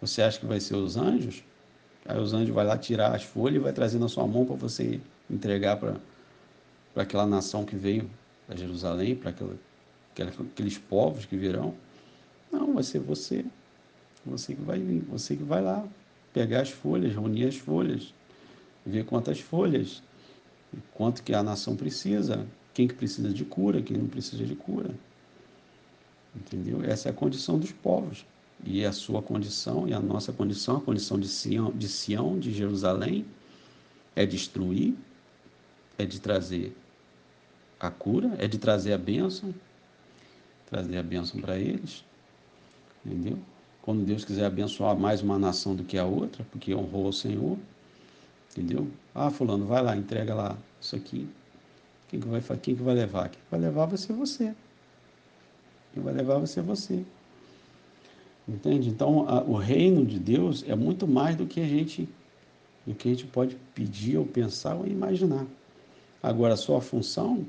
Você acha que vai ser os anjos? Aí os anjos vai lá tirar as folhas e vai trazer na sua mão para você entregar para aquela nação que veio para Jerusalém, para aqueles povos que virão. Não, vai ser você. Você que vai vir, você que vai lá pegar as folhas, reunir as folhas, ver quantas folhas, quanto que a nação precisa, quem que precisa de cura, quem não precisa de cura. Entendeu? Essa é a condição dos povos. E a sua condição e a nossa condição, a condição de Sião, de, Sião, de Jerusalém, é destruir, é de trazer a cura, é de trazer a bênção, trazer a bênção para eles. Entendeu? Quando Deus quiser abençoar mais uma nação do que a outra, porque honrou o Senhor, entendeu? Ah, fulano, vai lá, entrega lá isso aqui. Quem que vai, quem que vai levar? Quem vai levar vai ser você. Quem vai levar vai ser você. Entende? Então, a, o reino de Deus é muito mais do que a gente do que a gente pode pedir ou pensar ou imaginar. Agora, a sua função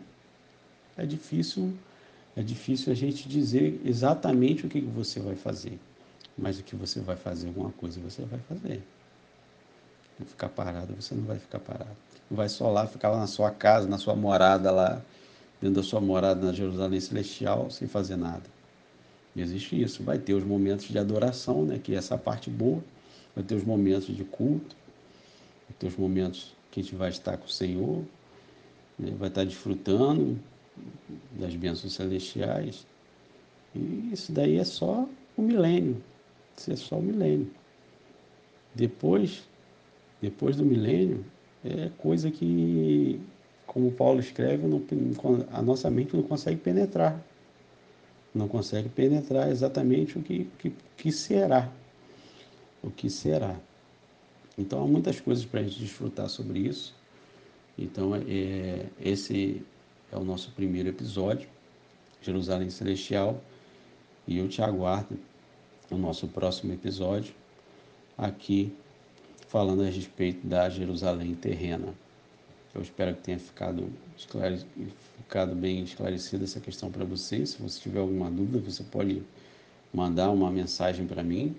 é difícil, é difícil a gente dizer exatamente o que você vai fazer. Mas o que você vai fazer, alguma coisa você vai fazer. Não ficar parado, você não vai ficar parado vai só lá, ficar lá na sua casa, na sua morada lá, dentro da sua morada na Jerusalém Celestial, sem fazer nada. existe isso. Vai ter os momentos de adoração, né, que é essa parte boa, vai ter os momentos de culto, vai ter os momentos que a gente vai estar com o Senhor, né? vai estar desfrutando das bênçãos celestiais. E isso daí é só o milênio. Isso é só o milênio. Depois, depois do milênio, é coisa que, como Paulo escreve, a nossa mente não consegue penetrar. Não consegue penetrar exatamente o que, que, que será. O que será. Então há muitas coisas para a gente desfrutar sobre isso. Então é, esse é o nosso primeiro episódio, Jerusalém Celestial, e eu te aguardo no nosso próximo episódio, aqui falando a respeito da Jerusalém terrena. Eu espero que tenha ficado, ficado bem esclarecida essa questão para você. Se você tiver alguma dúvida, você pode mandar uma mensagem para mim,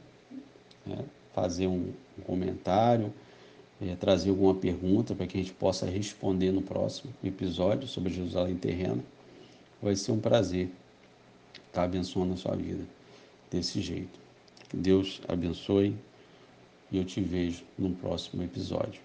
né? fazer um, um comentário, é, trazer alguma pergunta para que a gente possa responder no próximo episódio sobre Jerusalém terrena. Vai ser um prazer estar abençoando a sua vida desse jeito. Deus abençoe e eu te vejo no próximo episódio.